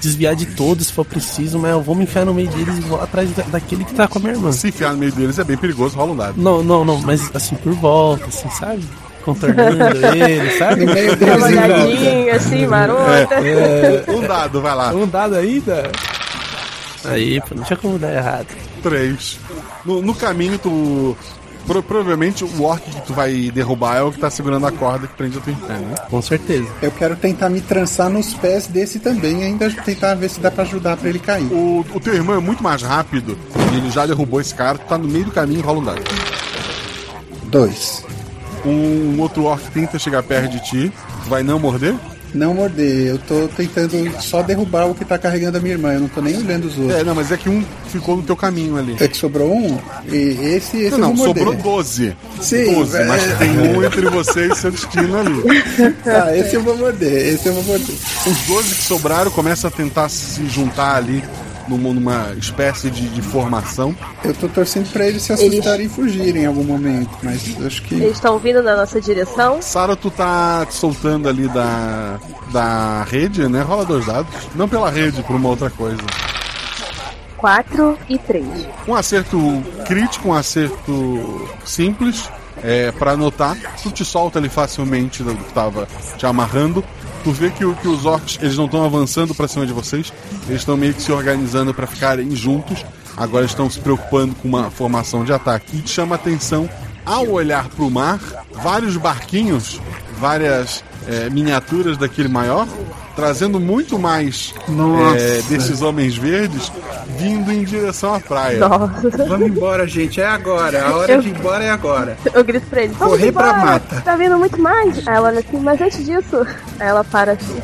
desviar de todos se for preciso, mas eu vou me enfiar no meio deles e vou atrás da- daquele que tá com a minha irmã. Se enfiar no meio deles é bem perigoso, rola um dado. Não, não, não, mas assim, por volta, assim, sabe? Contornando ele, sabe? No meio deles uma volta. olhadinha assim, marota. É, Um dado, vai lá. um dado ainda. Aí, pô, não tinha como dar errado. Três. No, no caminho, tu. pro- provavelmente o orc que tu vai derrubar é o que tá segurando a corda que prende a tua né? Com certeza. Eu quero tentar me trançar nos pés desse também, ainda tentar ver se dá pra ajudar pra ele cair. O, o teu irmão é muito mais rápido ele já derrubou esse cara, tu tá no meio do caminho e rola um dado. Dois. Um outro orc tenta chegar perto de ti, vai não morder? Não morder, eu tô tentando só derrubar o que tá carregando a minha irmã, eu não tô nem olhando os outros. É, não, mas é que um ficou no teu caminho ali. É que sobrou um? E esse, esse Não, não, sobrou 12. Sim, 12, é. mas tem um entre você e seu destino ali. Ah, esse eu vou morder, esse eu vou morder. Os 12 que sobraram começam a tentar se juntar ali numa, numa espécie de, de formação. Eu tô torcendo pra eles se assustarem e fugirem em algum momento, mas acho que. Eles estão vindo na nossa direção. Sara, tu tá te soltando ali da, da rede, né? Rola dois dados. Não pela rede, por uma outra coisa. 4 e 3. Um acerto crítico, um acerto simples. É, para anotar, tu te solta ali facilmente do que tava te amarrando. Tu vê que, que os orcs eles não estão avançando para cima de vocês, eles estão meio que se organizando para ficarem juntos. Agora estão se preocupando com uma formação de ataque. E chama atenção, ao olhar para o mar, vários barquinhos, várias é, miniaturas daquele maior, trazendo muito mais é, desses homens verdes vindo em direção à praia. Nossa. Vamos embora, gente, é agora. A hora de ir embora é agora. Eu grito pra ele, vamos Correr pra mata. Tá vindo muito mais. Aí ela olha assim, mas antes disso. Aí ela para assim.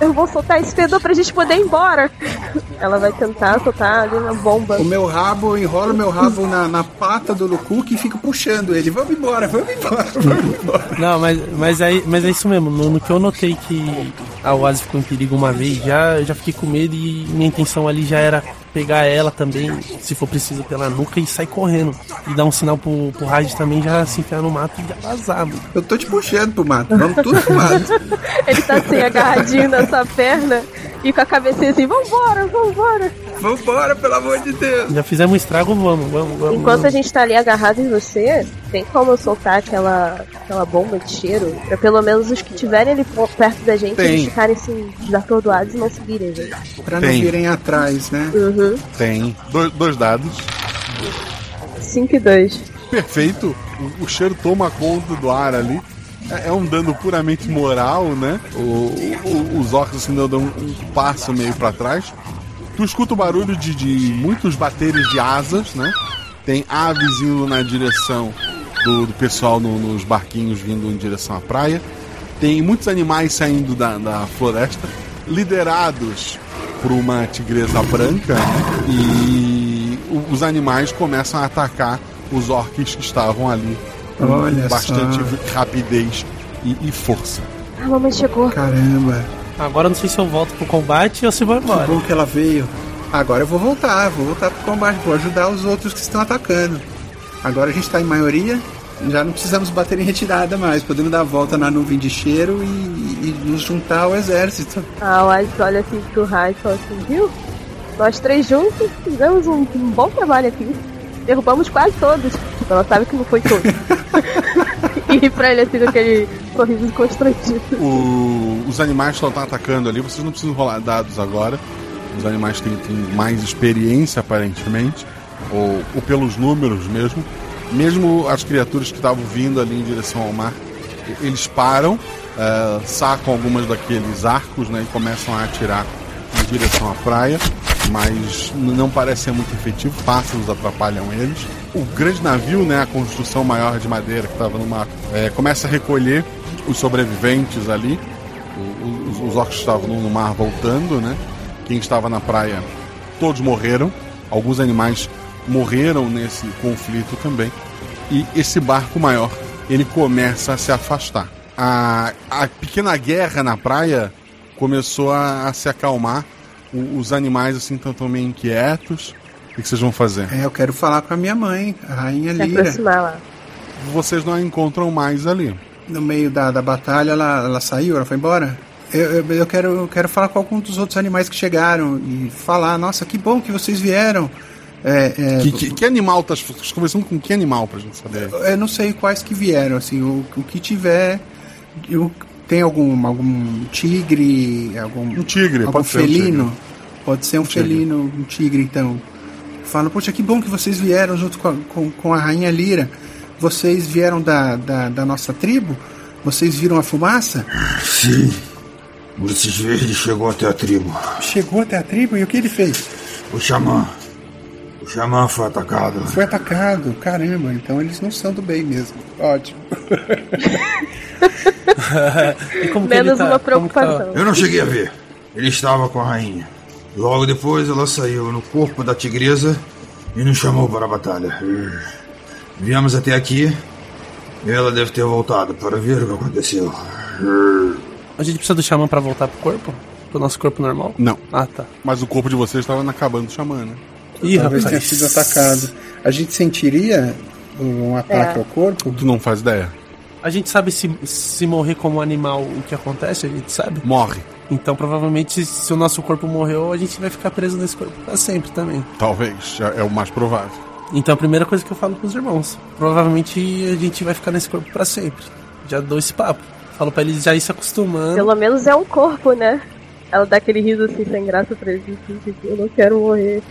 Eu vou soltar esse fedor pra gente poder ir embora. Ela vai tentar soltar ali uma bomba. O meu rabo, eu enrolo o meu rabo na, na pata do Lukuki e fico puxando ele. Vamos embora, vamos embora, vamos embora. Não, mas, mas, aí, mas é isso mesmo. No, no que eu notei que a Oasis ficou em perigo uma vez, já, eu já fiquei com medo e minha intenção ali já era pegar ela também, se for preciso, pela nuca e sair correndo. E dar um sinal pro, pro Raj também já se enfiar no mato e já vazar, mano. Eu tô te puxando pro mato, vamos tudo pro mato. Ele tá assim, agarradinho nessa perna e com a cabecinha assim, vambora, vambora. Vambora, pelo amor de Deus. Já fizemos um estrago, vamos, vamos, vamos. Enquanto vamos. a gente tá ali agarrado em você, tem como eu soltar aquela, aquela bomba de cheiro? Pra pelo menos os que estiverem ali perto da gente, Tem. eles ficarem assim, desatordoados e não seguirem, velho. Pra não Tem. virem atrás, né? Uhum. Tem dois, dois dados. 5 e 2. Perfeito. O, o cheiro toma conta do ar ali. É, é um dano puramente moral, né? O- o- os orcs assim dão um, um passo meio pra trás. Tu escuta o barulho de, de muitos bateres de asas, né? Tem aves indo na direção do, do pessoal no- nos barquinhos vindo em direção à praia. Tem muitos animais saindo da, da floresta, liderados por uma tigresa branca, né? e os animais começam a atacar os orcs que estavam ali com Olha bastante só. rapidez e, e força. A mamãe chegou. Caramba. Agora eu não sei se eu volto pro combate ou se vou Que embora. bom que ela veio. Agora eu vou voltar, vou voltar pro combate, vou ajudar os outros que estão atacando. Agora a gente tá em maioria, já não precisamos bater em retirada mais, podemos dar a volta na nuvem de cheiro e, e nos juntar ao exército. A Oasis olha assim pro Rai e fala assim, viu? Nós três juntos fizemos um, um bom trabalho aqui. Derrubamos quase todos. Ela sabe que não foi todos. e pra ele assim aquele sorriso constrangido. O- os animais estão atacando ali, vocês não precisam rolar dados agora. Os animais têm, têm mais experiência, aparentemente, ou, ou pelos números mesmo. Mesmo as criaturas que estavam vindo ali em direção ao mar, eles param, eh, sacam algumas daqueles arcos né, e começam a atirar em direção à praia, mas não parece ser muito efetivo, pássaros atrapalham eles. O grande navio, né, a construção maior de madeira que estava no mar, eh, começa a recolher os sobreviventes ali, os, os orcs estavam no mar voltando, né? Quem estava na praia, todos morreram. Alguns animais morreram nesse conflito também. E esse barco maior, ele começa a se afastar. A, a pequena guerra na praia começou a, a se acalmar. O- os animais assim estão meio inquietos. O que vocês vão fazer? É, eu quero falar com a minha mãe, a Rainha Se Lira. aproximar lá. Vocês não a encontram mais ali. No meio da, da batalha, ela, ela saiu, ela foi embora? Eu, eu, eu quero, eu quero falar com algum dos outros animais que chegaram e falar, nossa, que bom que vocês vieram. É, é, Que, que- que animal tá conversando com que animal pra gente saber? Eu não sei quais que vieram, assim, o, o que tiver. eu- tem algum, algum tigre, algum. Um tigre, algum pode ser um felino? tigre. Pode ser um, tigre. felino, um tigre, então. Fala, poxa, que bom que vocês vieram junto com a, com, com a Rainha Lira. Vocês vieram da, da, da nossa tribo? Vocês viram a fumaça? Sim. Ulisses Verde chegou até a tribo. Chegou até a tribo e o que ele fez? O xamã. O xamã foi atacado. Foi atacado, caramba, então eles não são do bem mesmo. Ótimo. E como Menos que ele tá? uma Como que tá? preocupação. Eu não cheguei a ver. Ele estava com a rainha. Logo depois ela saiu no corpo da tigresa e nos chamou para a batalha. Viemos até aqui. e Ela deve ter voltado para ver o que aconteceu. A gente precisa do xamã pra voltar pro corpo? Pro nosso corpo normal? Não. Ah, tá. Mas o corpo de vocês estava na cabana do xamã, né? Ih, Talvez tenha rapaz. sido atacado. A gente sentiria um ataque É. ao corpo? Tu não faz ideia. A gente sabe se, se morrer como animal o que acontece? A gente sabe? Morre. Então provavelmente se o nosso corpo morreu, a gente vai ficar preso nesse corpo pra sempre também. Talvez. É o mais provável. Então a primeira coisa que eu falo pros irmãos, provavelmente a gente vai ficar nesse corpo pra sempre. Já dou esse papo. Falo pra eles já ir se acostumando. Pelo menos é um corpo, né? Ela dá aquele riso assim, sem graça pra ele, assim, tipo, eu não quero morrer.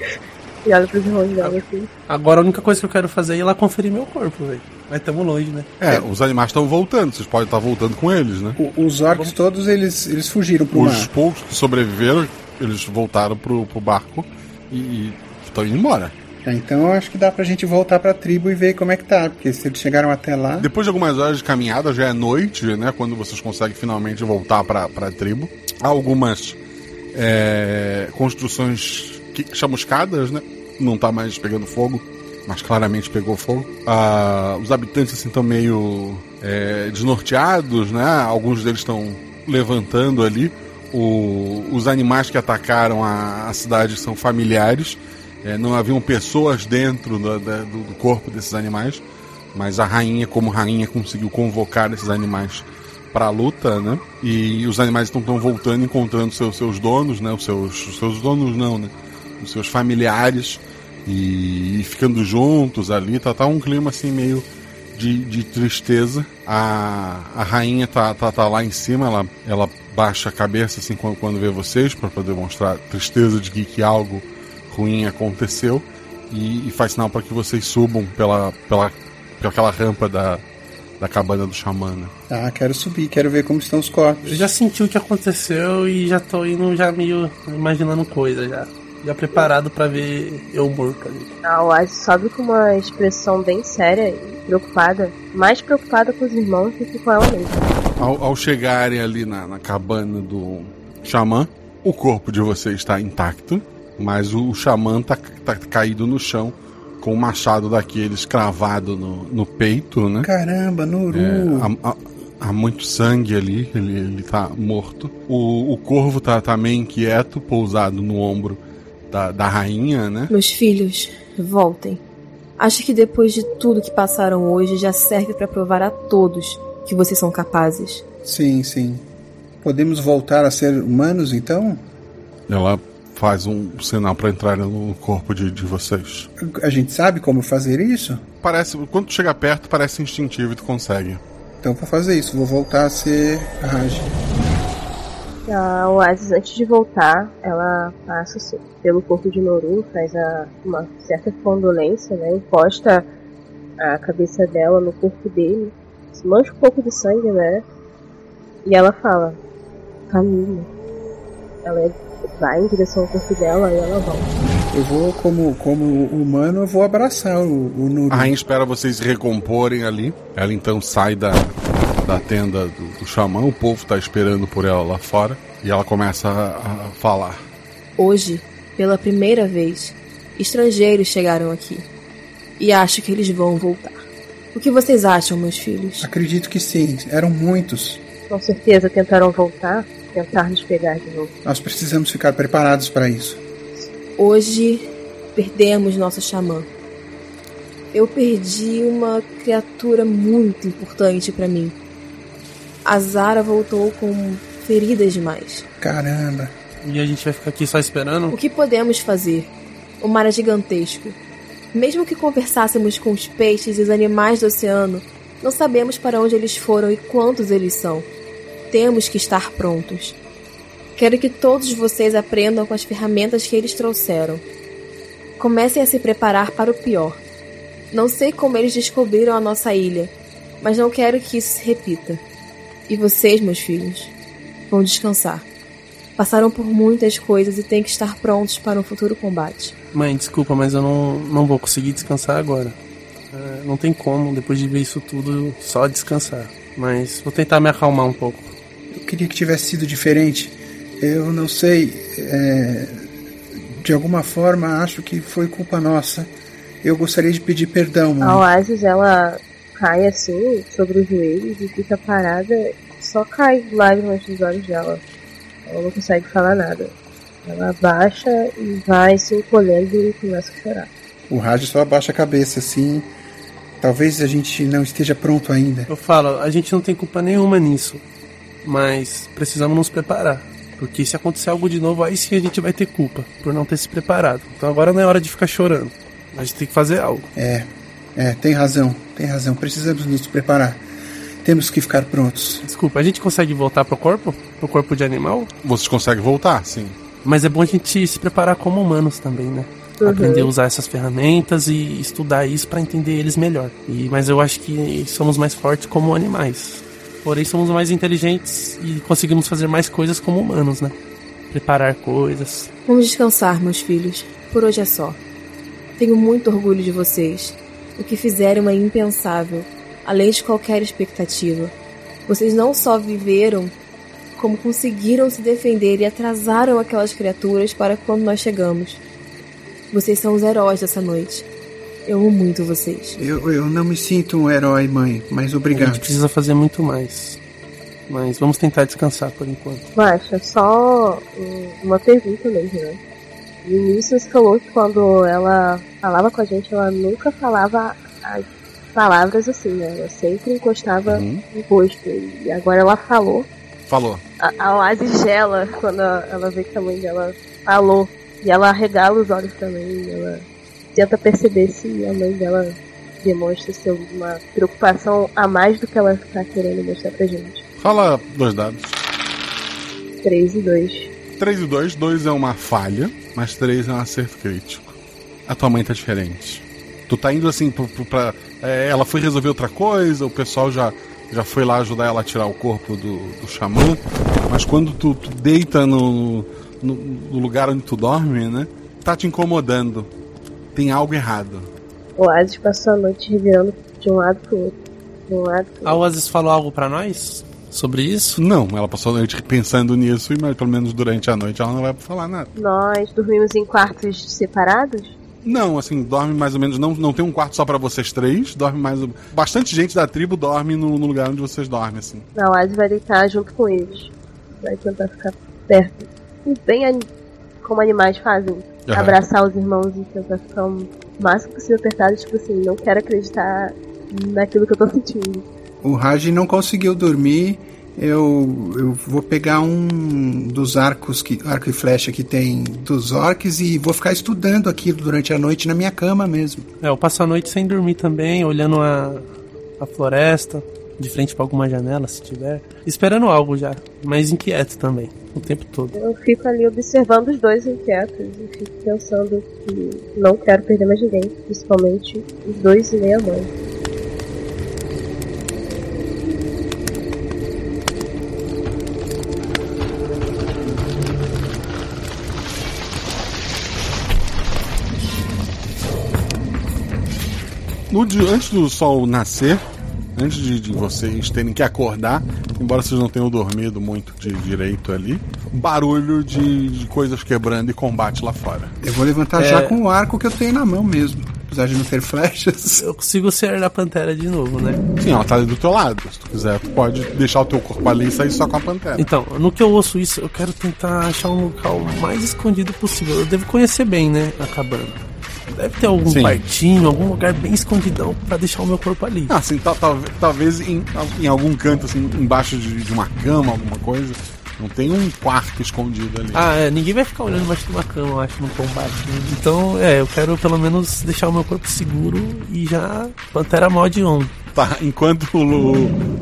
E olha pros irmãos dela assim. Agora a única coisa que eu quero fazer é ir lá conferir meu corpo, velho. Mas tamo longe, né? É, os animais estão voltando. Vocês podem estar voltando com eles, né? O- Os orcs todos, eles, eles fugiram pro Os mar. poucos que sobreviveram, eles voltaram pro, pro barco e estão indo embora. É, Então eu acho que dá pra gente voltar pra tribo e ver como é que tá. Porque se eles chegaram até lá. Depois de algumas horas de caminhada, já é noite, né? Quando vocês conseguem finalmente voltar para a tribo. Há algumas é, construções que, chamuscadas, né? Não tá mais pegando fogo, mas claramente pegou fogo. Ah, os habitantes assim estão meio é, desnorteados, né? Alguns deles estão levantando ali. O- os animais que atacaram a, a cidade são familiares. É, não haviam pessoas dentro do- do- do corpo desses animais. Mas a rainha, como rainha, conseguiu convocar esses animais para a luta, né? E os animais estão tão voltando, encontrando seus, seus donos, né? Os seus, os seus donos não, né? os seus familiares e, e ficando juntos ali. Tá, tá um clima assim meio de, de tristeza. A, a rainha tá, tá, tá lá em cima, ela, ela baixa a cabeça assim quando, quando vê vocês para poder mostrar tristeza de que, que algo ruim aconteceu e, e faz sinal para que vocês subam pela, pela, pela aquela rampa da, da cabana do xamã. né? Ah, quero subir, quero ver como estão os corpos. Eu já senti o que aconteceu e já tô indo já meio imaginando coisa já. Já preparado pra ver eu morto ali. A Oasis sobe com uma expressão bem séria e preocupada. Mais preocupada com os irmãos do que com ela mesma. Ao, ao chegarem ali na, na cabana do xamã, o corpo de vocês está intacto, mas o, o xamã tá, tá caído no chão com o machado daqueles cravado no, no peito, né? Caramba, Nuru. É, há, há- há muito sangue ali, ele, ele tá morto. O, o corvo tá, tá meio inquieto, pousado no ombro da, da rainha, né? Meus filhos, voltem. Acho que depois de tudo que passaram hoje já serve para provar a todos que vocês são capazes. Sim, sim. Podemos voltar a ser humanos então? Ela faz um sinal para entrar no corpo de, de vocês. A gente sabe como fazer isso? Parece, quando tu chega perto, parece instintivo e tu consegue. Então vou fazer isso, vou voltar a ser Raj. A Oasis, antes de voltar, ela passa assim, pelo corpo de Noru, faz a, uma certa condolência, né? Encosta a cabeça dela no corpo dele, se mancha um pouco de sangue, né? E ela fala, caminho. Ela é, vai em direção ao corpo dela e ela volta. Eu vou, como, como humano, eu vou abraçar o, o Nuru. A rainha espera vocês se recomporem ali. Ela então sai da, da tenda do, do xamã. O povo tá esperando por ela lá fora. E ela começa a, a falar. Hoje, pela primeira vez, estrangeiros chegaram aqui. E acho que eles vão voltar. O que vocês acham, meus filhos? Acredito que sim, eram muitos. Com certeza tentaram voltar, tentar nos pegar de novo. Nós precisamos ficar preparados para isso. Hoje perdemos nosso xamã. Eu perdi uma criatura muito importante para mim. A Zara voltou com feridas demais. Caramba. E a gente vai ficar aqui só esperando? O que podemos fazer? O mar é gigantesco. Mesmo que conversássemos com os peixes e os animais do oceano, não sabemos para onde eles foram e quantos eles são. Temos que estar prontos. Quero que todos vocês aprendam com as ferramentas que eles trouxeram. Comecem a se preparar para o pior. Não sei como eles descobriram a nossa ilha, mas não quero que isso se repita. E vocês, meus filhos, vão descansar. Passaram por muitas coisas e têm que estar prontos para um futuro combate. Mãe, desculpa, mas eu não, não vou conseguir descansar agora. É, não tem como, depois de ver isso tudo, só descansar. Mas vou tentar me acalmar um pouco. Eu queria que tivesse sido diferente. Eu não sei. é, De alguma forma, acho que foi culpa nossa. Eu gostaria de pedir perdão, A mãe. Oasis, ela cai assim, sobre os joelhos e fica parada. Só cai lágrimas dos olhos dela. Ela não consegue falar nada. Ela abaixa e vai se encolhendo e começa a chorar. O Raj só abaixa a cabeça assim. Talvez a gente não esteja pronto ainda. Eu falo, a gente não tem culpa nenhuma nisso. Mas precisamos nos preparar. Porque se acontecer algo de novo, aí sim a gente vai ter culpa por não ter se preparado. Então agora não é hora de ficar chorando. A gente tem que fazer algo. É, é, tem razão, tem razão. Precisamos nos preparar. Temos que ficar prontos. Desculpa, a gente consegue voltar pro corpo? Pro corpo de animal? Vocês conseguem voltar, sim. Mas é bom a gente se preparar como humanos também, né? Uhum. Aprender a usar essas ferramentas e estudar isso pra entender eles melhor. E, mas eu acho que somos mais fortes como animais. Porém, somos mais inteligentes e conseguimos fazer mais coisas como humanos, né? Preparar coisas. Vamos descansar, meus filhos. Por hoje é só. Tenho muito orgulho de vocês. O que fizeram é impensável, além de qualquer expectativa. Vocês não só viveram, como conseguiram se defender e atrasaram aquelas criaturas para quando nós chegamos. Vocês são os heróis dessa noite. Eu amo muito vocês. Eu, eu não me sinto um herói, mãe, mas A obrigado. gente precisa fazer muito mais. Mas vamos tentar descansar por enquanto. Baixa, só um- uma pergunta mesmo, né? Falou que quando ela falava com a gente, ela nunca falava as palavras assim, né? Ela sempre encostava Uhum. no rosto. E agora ela falou. Falou. A, a Oasis gela quando ela vê que a mãe dela falou. E ela arregala os olhos também. Ela tenta perceber se a mãe dela demonstra ser alguma preocupação a mais do que ela tá querendo mostrar pra gente. Fala dois dados. 3 e 2. 3 e 2, 2 é uma falha, mas 3 é um acerto crítico. A tua mãe tá diferente. Tu tá indo assim pro, pra. é, ela foi resolver outra coisa, o pessoal já, já foi lá ajudar ela a tirar o corpo do, do xamã. Mas quando tu, tu deita no, no, no lugar onde tu dorme, né? Tá te incomodando. Tem algo errado. O Oasis passou a noite revirando de um lado pro outro. De um lado pro A Oasis falou algo pra nós sobre isso? Não, ela passou a noite pensando nisso, mas pelo menos durante a noite ela não vai falar nada. Nós dormimos em quartos separados? Não, assim, dorme mais ou menos. Não, não tem um quarto só pra vocês três. Dorme mais. Bastante gente da tribo dorme no, no lugar onde vocês dormem, assim. A Oasis vai deitar junto com eles. Vai tentar ficar perto. E bem como animais fazem. Aham. Abraçar os irmãos e tentar ficar o máximo possível apertado. Tipo assim, não quero acreditar naquilo que eu tô sentindo. O Raj não conseguiu dormir. Eu, eu vou pegar um dos arcos que arco e flecha que tem dos orcs e vou ficar estudando aquilo durante a noite na minha cama mesmo. É, eu passo a noite sem dormir também, olhando a, a floresta, de frente pra alguma janela, se tiver. Esperando algo já, mas inquieto também, o tempo todo. Eu fico ali observando os dois inquietos e fico pensando que não quero perder mais ninguém, principalmente os dois e nem a mãe. No dia, antes do sol nascer, antes de, de vocês terem que acordar, embora vocês não tenham dormido muito de direito ali, barulho de, de coisas quebrando e combate lá fora. Eu vou levantar É. já com o arco que eu tenho na mão mesmo. Apesar de não ter flechas. Eu consigo ser da pantera de novo, né? Sim, ela tá ali do teu lado. Se tu quiser, tu pode deixar o teu corpo ali e sair só com a pantera. Então, no que eu ouço isso, eu quero tentar achar um local mais escondido possível. Eu devo conhecer bem, né, a cabana. Deve ter algum Sim. quartinho, algum lugar bem escondidão pra deixar o meu corpo ali. Ah, assim, tal- tal- talvez em, em algum canto, assim, embaixo de, de uma cama, alguma coisa. Não tem um quarto escondido ali. Ah, é, ninguém vai ficar olhando embaixo de uma cama, eu acho, no combate. Então, é, eu quero pelo menos deixar o meu corpo seguro e já Pantera mod on. Tá, enquanto o, Lu,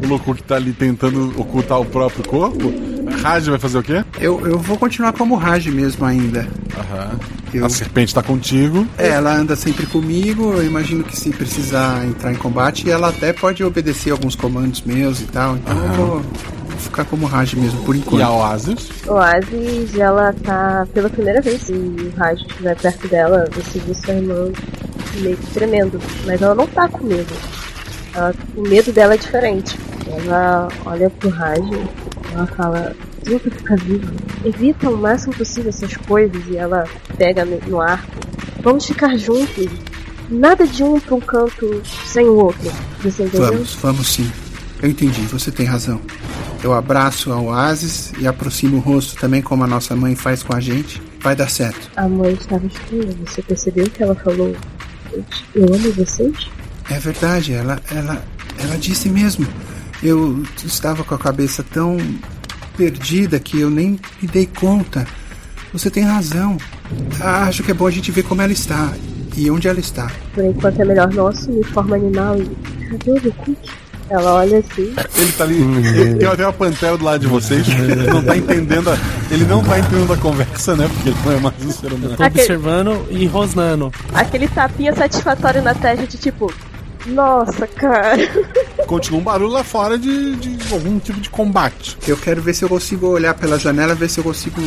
o Lukuk tá ali tentando ocultar o próprio corpo, Raj vai fazer o quê? Eu, eu vou continuar como Raj mesmo ainda. Aham. Eu- A serpente tá contigo. É, ela anda sempre comigo. Eu imagino que se precisar entrar em combate, ela até pode obedecer alguns comandos meus e tal. Então eu vou, ficar como Raj mesmo por enquanto. E a Oasis? Oasis, ela tá pela primeira vez e o Raj estiver perto dela, você vê sua irmã meio que tremendo. Mas ela não tá com medo. Ela, o medo dela é diferente. Ela olha pro Raj, ela fala, tenta ficar viva. Evita o máximo possível essas coisas e ela pega no arco. Vamos ficar juntos. Nada de um pra um canto sem o outro. Você entendeu? Vamos, vamos sim. Eu entendi, você tem razão. Eu abraço a Oasis e aproximo o rosto também, como a nossa mãe faz com a gente. Vai dar certo. A mãe estava estranha. Você percebeu que ela falou? Eu amo vocês? É verdade, ela, ela, ela disse mesmo. Eu estava com a cabeça tão perdida que eu nem me dei conta. Você tem razão. Acho que é bom a gente ver como ela está e onde ela está. Por enquanto é melhor não assumir forma animal e. Cadê o Lukuki? Ela olha assim. Ele tá ali. ele- Tem até uma pantera do lado de vocês. Ele não tá entendendo a, Ele não tá entendendo a conversa, né? Porque ele não é mais um ser humano. Tô observando e rosnando. Aquele tapinha satisfatório na testa de tipo. Nossa, cara. Continua um barulho lá fora de, de algum tipo de combate. Eu quero ver se eu consigo olhar pela janela, ver se eu consigo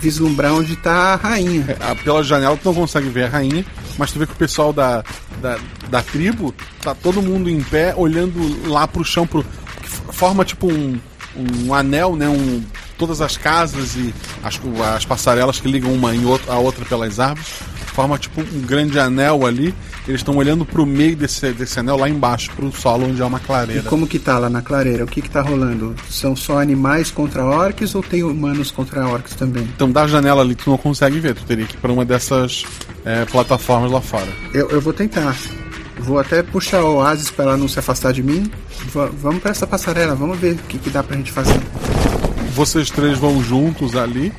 vislumbrar onde está a rainha. É, pela janela tu não consegue ver a rainha, mas tu vê que o pessoal da, da, da tribo tá todo mundo em pé, olhando lá pro chão, pro, que forma tipo um, um anel, né? Um, todas as casas e as, as passarelas que ligam uma em outra, a outra pelas árvores. Forma tipo um grande anel ali. Eles estão olhando pro meio desse, desse anel lá embaixo, pro solo onde há uma E clareira. como que tá lá na clareira? O que que tá rolando? São só animais contra orcs ou tem humanos contra orcs também? Então da janela ali tu não consegue ver, tu teria que ir pra uma dessas é, plataformas lá fora. Eu, eu vou tentar. Vou até puxar o Oasis para ela não se afastar de mim. Va- vamos para essa passarela, vamos ver o que, que dá pra gente fazer. Vocês três vão juntos ali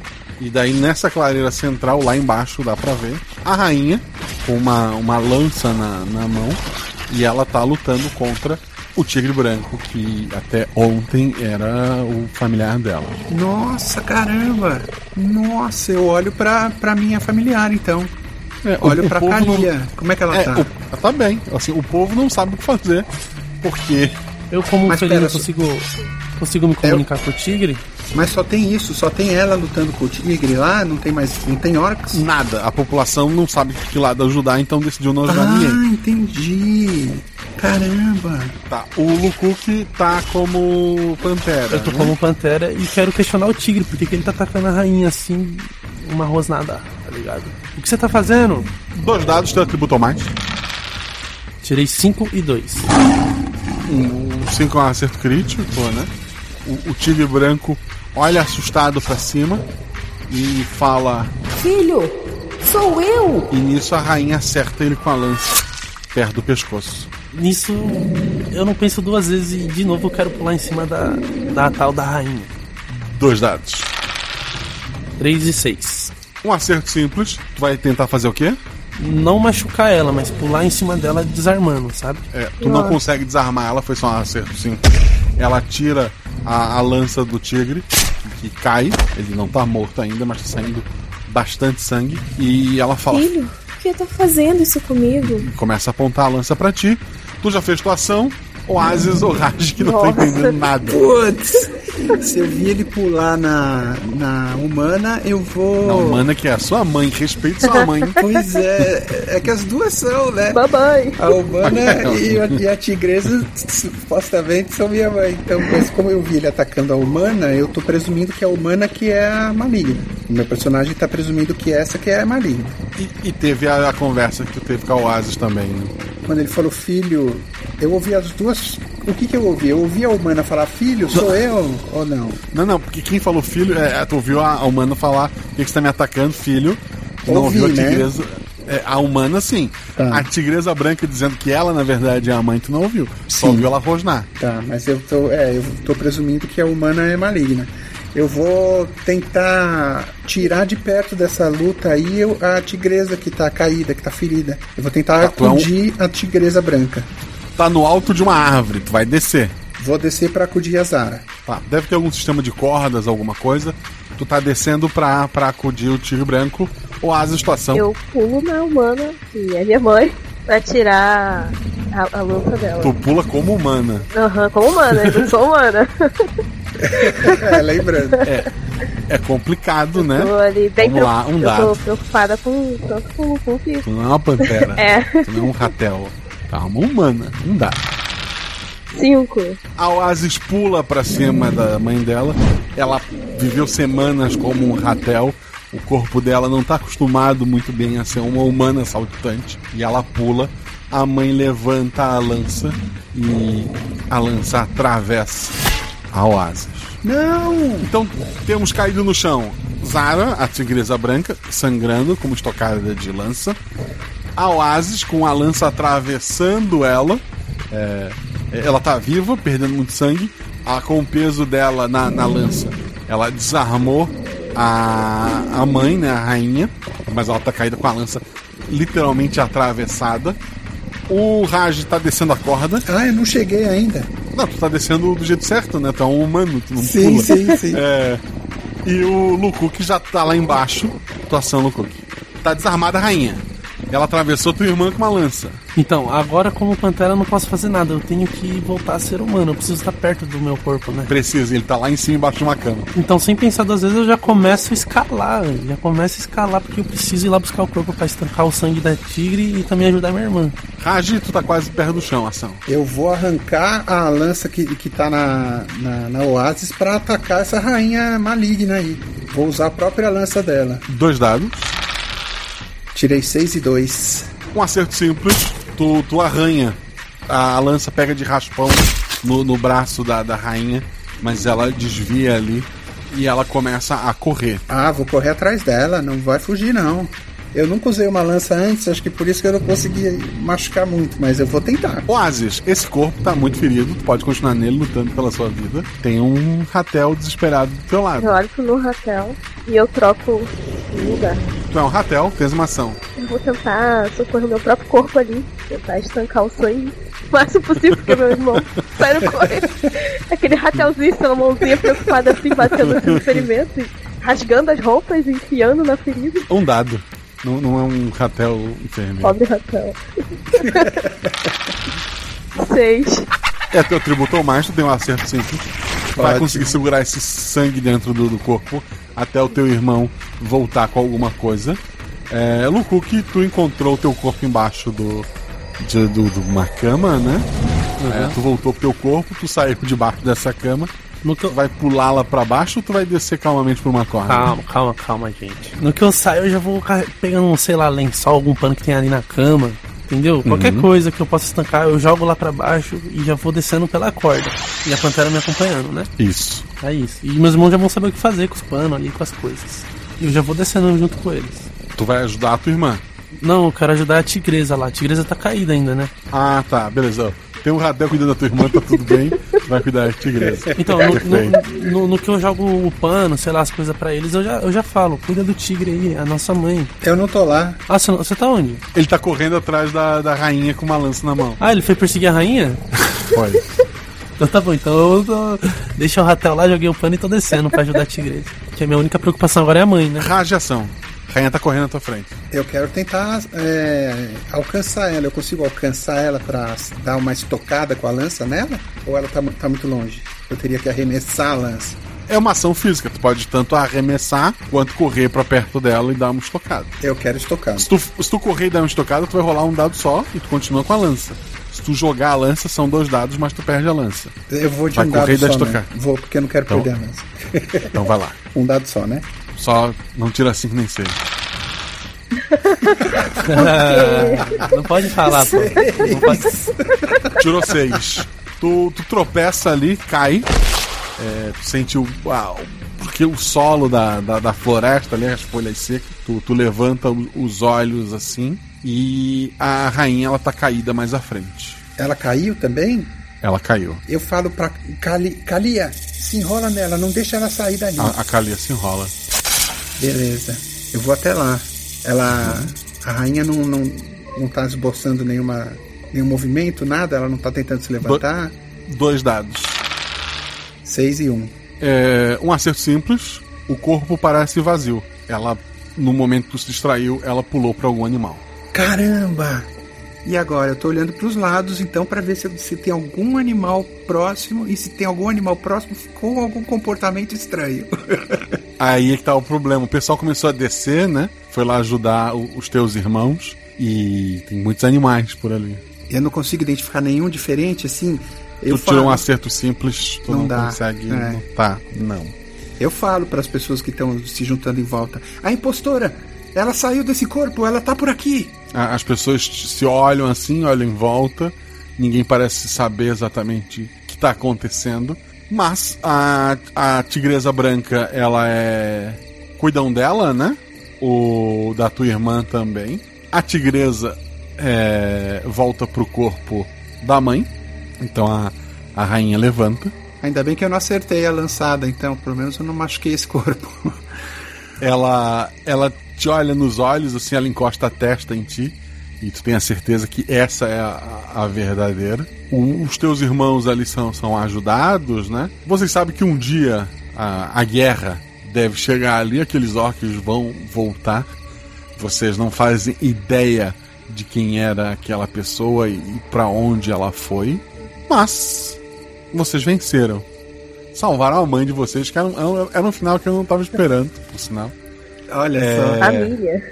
E daí nessa clareira central, lá embaixo, dá pra ver a rainha com uma, uma lança na, na mão e ela tá lutando contra o tigre branco, que até ontem era o familiar dela. Nossa, caramba! Nossa, eu olho pra, pra minha familiar então. É, olho o pra povo Kalia. não- Como é que ela É, tá? o- ela tá bem. Assim, o povo não sabe o que fazer, porque Eu, como Mas felino, consigo, consigo me comunicar com o tigre? Mas só tem isso, só tem ela lutando com o tigre lá, não tem mais. não tem orcs? nada. A população não sabe que lado ajudar, então decidiu não ajudar Ah, ninguém. entendi. Caramba. Tá, o Lukuk tá como pantera. Eu tô né? como pantera e quero questionar o tigre, porque que ele tá atacando a rainha assim, uma rosnada, tá ligado? O que você tá fazendo? Dois dados, teu atributo mais. Tirei 5 e 2. Um 5 é um acerto crítico, né? O, o tigre branco olha assustado pra cima e fala. Filho, sou eu! E nisso a rainha acerta ele com a lança perto do pescoço. Nisso, eu não penso duas vezes e de novo eu quero pular em cima da, da tal da rainha. Dois dados. 3 e 6. Um acerto simples. Tu vai tentar fazer o quê? Não machucar ela, mas pular em cima dela desarmando, sabe? É, tu não consegue desarmar ela, foi só um acerto simples. Ela tira a, a lança do tigre, que cai. Ele não tá morto ainda, mas tá saindo bastante sangue. E ela fala: Filho, por que tá fazendo isso comigo? começa a apontar a lança pra ti. Tu já fez tua ação. Oasis ou Raj que não tá Nossa. entendendo nada. Putz! Se eu vi ele pular na, na humana, eu vou. Na humana que é a sua mãe, respeite sua mãe. Pois é, é que as duas são, né? Babai. A humana e a, e a tigresa supostamente são minha mãe. Então, mas como eu vi ele atacando a humana, eu tô presumindo que é a humana que é a maligna. O meu personagem tá presumindo que essa que é a maligna. E, e teve a, a conversa que tu teve com a Oasis também, né? Quando ele falou filho, eu ouvi as duas. O que que eu ouvi? Eu ouvi a humana falar filho, sou eu ou não? Não, não, porque quem falou filho, é, tu ouviu a, humana falar que você tá me atacando, filho. Tu não Ouvi, ouviu a né? tigresa. É, a humana, sim. Tá. A tigresa branca dizendo que ela, na verdade, é a mãe, tu não ouviu. Só Sim. ouviu ela rosnar. Tá, mas eu tô, é, eu tô presumindo que a humana é maligna. Eu vou tentar tirar de perto dessa luta aí a tigresa que tá caída, que tá ferida. Eu vou tentar Tá, um- acudir a tigresa branca. Tá no alto de uma árvore, tu vai descer. Vou descer pra acudir a Zara. Tá, deve ter algum sistema de cordas, alguma coisa. Tu tá descendo pra, pra acudir o tigre branco. Oasis, situação. Eu pulo na humana, que é minha mãe, pra tirar a, a luta dela. Tu pula como humana. Aham, como humana, eu não sou humana. é, lembrando. É, é complicado, né? Tô ali bem Vamos lá, um eu dado. tô preocupada com com o Goku que. Tu não é uma pantera. É. Tu não é um ratel. Tá uma humana. Não dá. Cinco. A Oasis pula pra cima da mãe dela. Ela viveu semanas como um ratel. O corpo dela não tá acostumado muito bem a ser uma humana saltitante. E ela pula. A mãe levanta a lança e a lança atravessa a Oasis. Não! Então temos caído no chão Zara, a tigresa branca, sangrando como estocada de lança. A Oasis com a lança atravessando ela. É, ela tá viva, perdendo muito sangue. A, com o peso dela na, na lança, ela desarmou a, a mãe, né, a rainha. Mas ela tá caída com a lança literalmente atravessada. O Raj tá descendo a corda. Ah, eu não cheguei ainda. Não, tu tá descendo do jeito certo, né? Tu é um humano, tu não Sim, pula. sim, sim. É, e o Lukuk já tá lá embaixo. Atuação, Lukuk. Tá desarmada a rainha. Ela atravessou tua irmã com uma lança. Então, agora como pantera eu não posso fazer nada. Eu tenho que voltar a ser humano. Eu preciso estar perto do meu corpo, né? Precisa, ele tá lá em cima, embaixo de uma cama. Então, sem pensar duas vezes, eu já começo a escalar. Já começo a escalar porque eu preciso ir lá buscar o corpo pra estancar o sangue da tigre e também ajudar minha irmã. Raji, tu tá quase perto do chão, ação. Eu vou arrancar a lança que, que tá na, na, na Oasis pra atacar essa rainha maligna aí. Vou usar a própria lança dela. Dois dados. Tirei 6 e 2. Um acerto simples. Tu, tu arranha. A lança pega de raspão no, no braço da, da rainha, mas ela desvia ali e ela começa a correr. Ah, vou correr atrás dela, não vai fugir não. Eu nunca usei uma lança antes, acho que por isso que eu não consegui machucar muito, mas eu vou tentar. Oasis, esse corpo tá muito ferido, tu pode continuar nele lutando pela sua vida. Tem um ratel desesperado do teu lado. Eu olho pro meu Raquel. E eu troco de lugar. Tu é um ratel, fez uma ação. Eu vou tentar socorrer o meu próprio corpo ali. Tentar estancar o sangue o máximo possível, porque meu irmão sai no correr. Aquele ratelzinho, com a mãozinha preocupada assim, batendo no ferimento, rasgando as roupas e enfiando na ferida. Um dado. Não, não é um ratel enfermeiro. Pobre ratel. Seis. É, teu atributo ao mais, tu tem um acerto simples. Vai Ótimo. conseguir segurar esse sangue dentro do, do corpo até o teu irmão voltar com alguma coisa. É, Lukuk, tu encontrou o teu corpo embaixo do, de, do, de uma cama, né? É, tu voltou pro teu corpo, tu saiu debaixo dessa cama. Tu vai pular lá pra baixo ou tu vai descer calmamente por uma corda? Calma, calma, calma, gente. No que eu saio, eu já vou pegando, um, sei lá, lençol, algum pano que tem ali na cama. Entendeu? Qualquer Uhum. coisa que eu possa estancar, eu jogo lá pra baixo e já vou descendo pela corda. E a pantera me acompanhando, né? Isso. É isso. E meus irmãos já vão saber o que fazer com os panos ali, com as coisas. E eu já vou descendo junto com eles. Tu vai ajudar a tua irmã? Não, eu quero ajudar a tigresa lá. A tigresa tá caída ainda, né? Ah, tá, beleza. Tem um ratel cuidando da tua irmã, tá tudo bem. Vai cuidar da tigresa. Então, no, Perfeito. no, no- no que eu jogo o pano, sei lá, as coisas pra eles, eu já, eu já falo, cuida do tigre aí, a nossa mãe. Eu não tô lá. Ah, você, você tá onde? Ele tá correndo atrás da, da rainha com uma lança na mão. Ah, ele foi perseguir a rainha? Foi. Então tá bom, então eu tô... deixa o ratel lá, joguei o pano e tô descendo pra ajudar a tigresa. Que a minha única preocupação agora é a mãe, né? Radiação. Rainha tá correndo na tua frente. Eu quero tentar é, alcançar ela. Eu consigo alcançar ela pra dar uma estocada com a lança nela? Ou ela tá, tá muito longe? Eu teria que arremessar a lança. É uma ação física, tu pode tanto arremessar quanto correr pra perto dela e dar uma estocada. Eu quero estocar. Se tu, se tu correr e dar uma estocada, tu vai rolar um dado só e tu continua com a lança. Se tu jogar a lança, são dois dados, mas tu perde a lança. Eu vou de Vai um dado só, né? Vou, porque eu não quero Então- perder a lança. Então vai lá. Um dado só, né? Só não tira 5 nem 6. não pode falar, pô. Não pode... Tirou 6. Tu, tu tropeça ali, cai. É, tu sente o. Uau, porque o solo da, da, da floresta ali, as folhas secas. Tu, tu levanta os olhos assim. E a rainha ela tá caída mais à frente. Ela caiu também? Ela caiu. Eu falo pra Cali, Calia, se enrola nela, não deixa ela sair dali. A, a Kalia se enrola. Beleza. Eu vou até lá. Ela. A rainha não, não, não tá esboçando nenhuma, nenhum movimento, nada, ela não tá tentando se levantar. Dois dados. Seis e um. É, um acerto simples. O corpo parece vazio. Ela, no momento que se distraiu, ela pulou pra algum animal. Caramba! E agora? Eu tô olhando pros lados então pra ver se, se tem algum animal próximo e se tem algum animal próximo com algum comportamento estranho. Aí é que tá o problema. O pessoal começou a descer, né? Foi lá ajudar o- os teus irmãos. E tem muitos animais por ali. Eu não consigo identificar nenhum diferente assim. Eu tu tirou um falo, acerto simples, tu não, Não dá. consegue É. notar. Não. eu falo para as pessoas que estão se juntando em volta. A impostora, ela saiu desse corpo, ela tá por aqui. As pessoas se olham assim, olham em volta. Ninguém parece saber exatamente o que está acontecendo. Mas a, a tigresa branca, ela é. Cuidam dela, né? O da tua irmã também. A tigresa é, volta pro corpo da mãe. Então a, a rainha levanta. Ainda bem que eu não acertei a lançada, então pelo menos eu não machuquei esse corpo. ela ela te olha nos olhos, assim, ela encosta a testa em ti e tu tem a certeza que essa é a, a verdadeira. O- os teus irmãos ali são, são ajudados, né? Vocês sabem que um dia a, a guerra deve chegar ali, aqueles orcs vão voltar. Vocês não fazem ideia de quem era aquela pessoa e, e para onde ela foi, mas vocês venceram. Salvaram a mãe de vocês, que era um- era um final que eu não estava esperando, por sinal. Olha É, Família.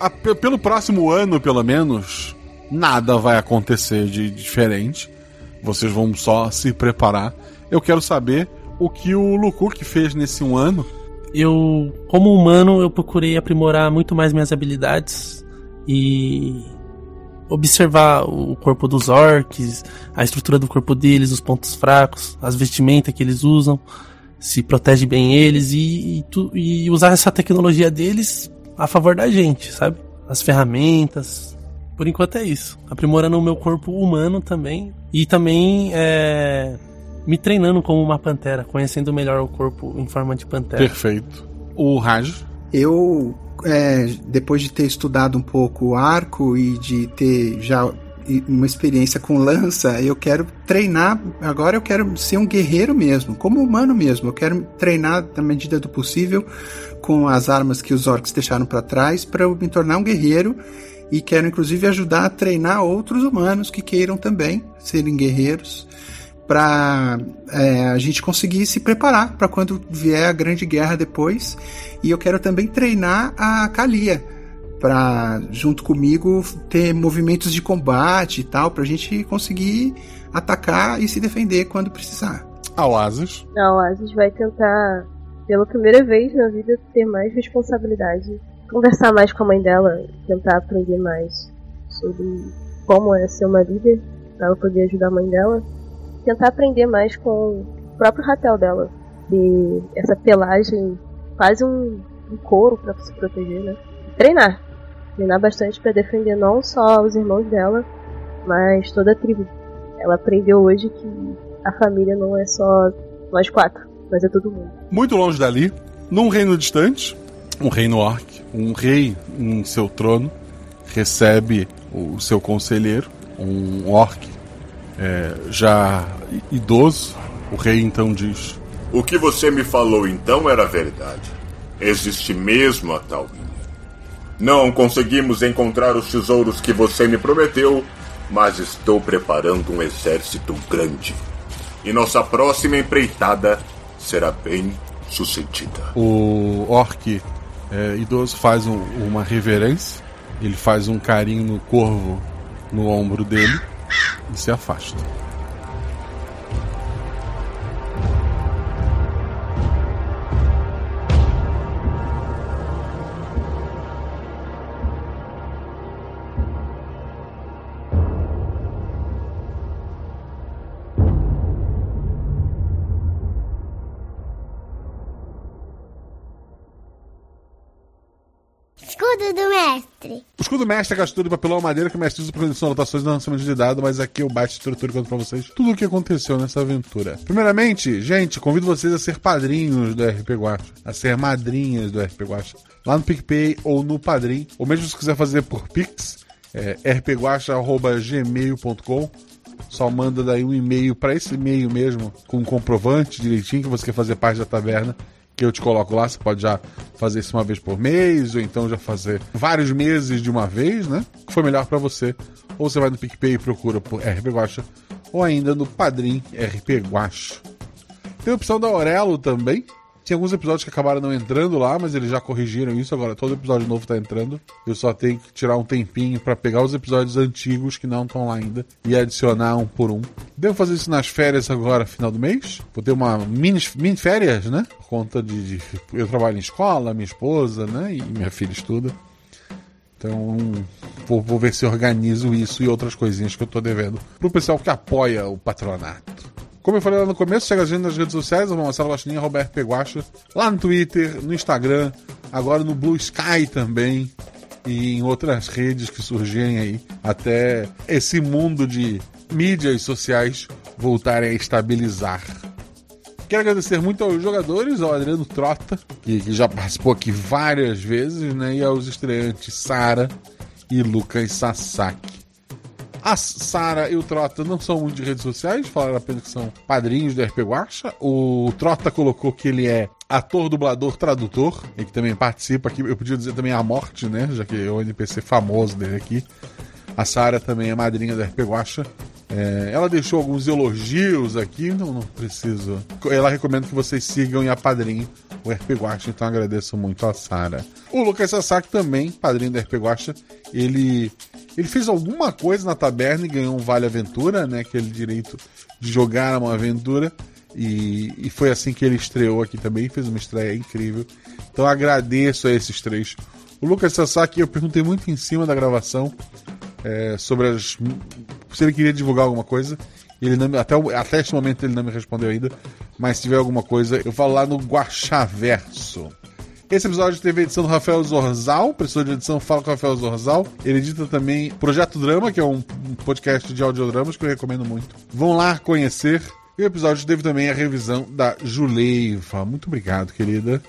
a- pe- pelo próximo ano, pelo menos, nada vai acontecer de diferente. Vocês vão só se preparar. Eu quero saber o que o Lukuk fez nesse um ano. Eu, como humano, eu procurei aprimorar muito mais minhas habilidades e observar o corpo dos orcs, a estrutura do corpo deles, os pontos fracos, as vestimentas que eles usam, se protege bem eles e, e, tu- e usar essa tecnologia deles a favor da gente, sabe? As ferramentas. Por enquanto é isso. Aprimorando o meu corpo humano também. E também é, me treinando como uma pantera, conhecendo melhor o corpo em forma de pantera. Perfeito. O Raj. Eu, é, depois de ter estudado um pouco o arco e de ter já uma experiência com lança, eu quero treinar. Agora eu quero ser um guerreiro mesmo, como humano mesmo. Eu quero treinar na medida do possível com as armas que os orcs deixaram para trás para me tornar um guerreiro e quero inclusive ajudar a treinar outros humanos que queiram também serem guerreiros para é, a gente conseguir se preparar para quando vier a grande guerra depois. E eu quero também treinar a Kalia para junto comigo ter movimentos de combate e tal para a gente conseguir atacar e se defender quando precisar. A Oasis? A Oasis vai tentar, pela primeira vez na vida, ter mais responsabilidade, conversar mais com a mãe dela, tentar aprender mais sobre como é ser uma líder, para ela poder ajudar a mãe dela tentar aprender mais com o próprio ratel dela. De essa pelagem, quase um, um couro para se proteger, né? Treinar. Treinar bastante para defender não só os irmãos dela, mas toda a tribo. Ela aprendeu hoje que a família não é só nós quatro, mas é todo mundo. Muito longe dali, num reino distante, um reino orc, um rei em seu trono recebe o seu conselheiro, um orc é, já idoso, o rei então diz: O que você me falou então era verdade. Existe mesmo a tal ilha. Não conseguimos encontrar os tesouros que você me prometeu, mas estou preparando um exército grande. E nossa próxima empreitada será bem sucedida. O orc é, idoso faz um, uma reverência, ele faz um carinho no corvo no ombro dele e se afasta. Escudo do mestre é gastura de papelão madeira que o mestre usa para condição anotações e lançamento de dado, mas aqui eu baixo estrutura conto pra vocês tudo o que aconteceu nessa aventura. Primeiramente, gente, convido vocês a ser padrinhos do RP Guacha, a ser madrinhas do RP Guacha, lá no PicPay ou no Padrim, ou mesmo se quiser fazer por Pix, é rpguacha.gmail.com só manda daí um e-mail para esse e-mail mesmo, com um comprovante direitinho que você quer fazer parte da taverna que eu te coloco lá. Você pode já fazer isso uma vez por mês, ou então já fazer vários meses de uma vez, né? Que for melhor para você. Ou você vai no PicPay e procura por RP Guacha, ou ainda no Padrim RP Guacha. Tem a opção da Aurelo também. Tinha alguns episódios que acabaram não entrando lá, mas eles já corrigiram isso. Agora todo episódio novo tá entrando. Eu só tenho que tirar um tempinho para pegar os episódios antigos que não estão lá ainda e adicionar um por um. Devo fazer isso nas férias agora, final do mês. Vou ter uma mini, mini férias, né? Por conta de, de. Eu trabalho em escola, minha esposa, né? E minha filha estuda. Então, vou, vou ver se organizo isso e outras coisinhas que eu tô devendo pro pessoal que apoia o patronato. Como eu falei lá no começo, chega a gente nas redes sociais, Marcelo Guaxinim, Roberto Guacha, lá no Twitter, no Instagram, agora no Blue Sky também, e em outras redes que surgirem aí, até esse mundo de mídias sociais voltarem a estabilizar. Quero agradecer muito aos jogadores, ao Adriano Trota, que, que já participou aqui várias vezes, né? E aos estreantes Sara e Lucas Sasaki. A Sara e o Trota não são muito de redes sociais, falaram apenas que são padrinhos do RP Guacha. O Trota colocou que ele é ator, dublador, tradutor, e que também participa aqui. Eu podia dizer também a morte, né? Já que é o NPC famoso dele aqui. A Sara também é madrinha do RP Guacha. É, ela deixou alguns elogios aqui, não, não preciso. Ela recomenda que vocês sigam e apadrinhem o RP Guacha, então agradeço muito a Sara. O Lucas Sasaki também, padrinho do RP Guacha, ele ele fez alguma coisa na taberna e ganhou um Vale Aventura, né? Aquele direito de jogar uma aventura. E, e foi assim que ele estreou aqui também. Fez uma estreia incrível. Então agradeço a esses três. O Lucas Sasaki, eu perguntei muito em cima da gravação é, sobre as, se ele queria divulgar alguma coisa. Ele não, até, até este momento ele não me respondeu ainda. Mas se tiver alguma coisa, eu falo lá no Guaxaverso. Esse episódio teve a edição do Rafael Zorzal, professor de edição Fala com o Rafael Zorzal. Ele edita também Projeto Drama, que é um podcast de audiodramas que eu recomendo muito. Vão lá conhecer. E o episódio teve também a revisão da Juleiva. Muito obrigado, querida.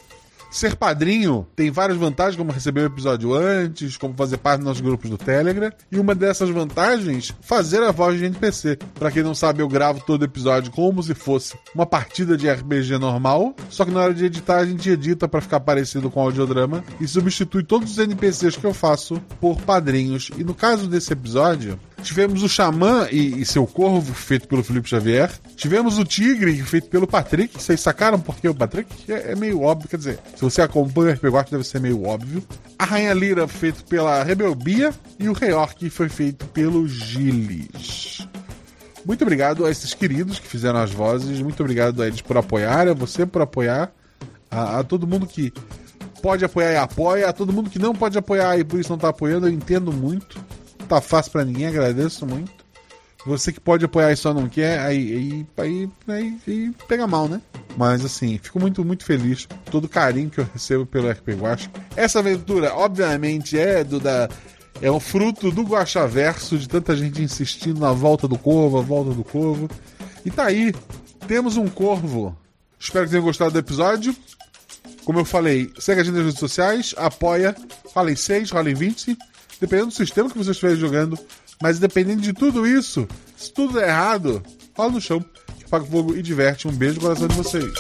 Ser padrinho tem várias vantagens, como receber o episódio antes, como fazer parte dos nossos grupos do Telegram. E uma dessas vantagens, fazer a voz de NPC. Para quem não sabe, eu gravo todo episódio como se fosse uma partida de RPG normal, só que na hora de editar a gente edita para ficar parecido com o audiodrama e substitui todos os NPCs que eu faço por padrinhos. E no caso desse episódio, Tivemos o Xamã e, e, seu Corvo, feito pelo Felipe Xavier. Tivemos o Tigre, feito pelo Patrick. Vocês sacaram por que o Patrick? É, é, meio óbvio, quer dizer, se você acompanha o RPG deve ser meio óbvio. A Rainha Lira, feito pela Rebelbia. E o Reork foi feito pelo Gilles. Muito obrigado a esses queridos que fizeram as vozes. Muito obrigado a eles por apoiar, a você por apoiar. A, a todo mundo que pode apoiar e apoia. A todo mundo que não pode apoiar e por isso não está apoiando, eu entendo muito tá fácil para ninguém, agradeço muito. Você que pode apoiar e só não quer, aí, aí, aí, aí, pega mal, né? Mas assim, fico muito, muito feliz por todo o carinho que eu recebo pelo RP Guacha. Essa aventura, obviamente, é do da. É um fruto do Guachaverso, de tanta gente insistindo na volta do corvo, a volta do corvo. E tá aí, temos um corvo. Espero que tenham gostado do episódio. Como eu falei, segue a gente nas redes sociais, apoia, em 6, rola em 20 dependendo do sistema que você estiver jogando. Mas dependendo de tudo isso, se tudo der errado, rola no chão, apaga o fogo e diverte. Um beijo no coração de vocês.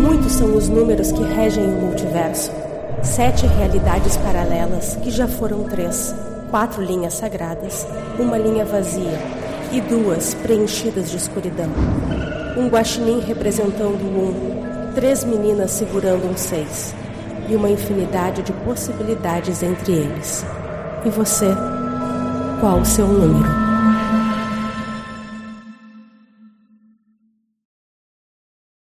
Muitos são os números que regem o multiverso. Sete realidades paralelas, que já foram três. Quatro linhas sagradas, uma linha vazia, e duas preenchidas de escuridão. Um guaxinim representando um, três meninas segurando um seis, e uma infinidade de possibilidades entre eles. E você? Qual o seu número?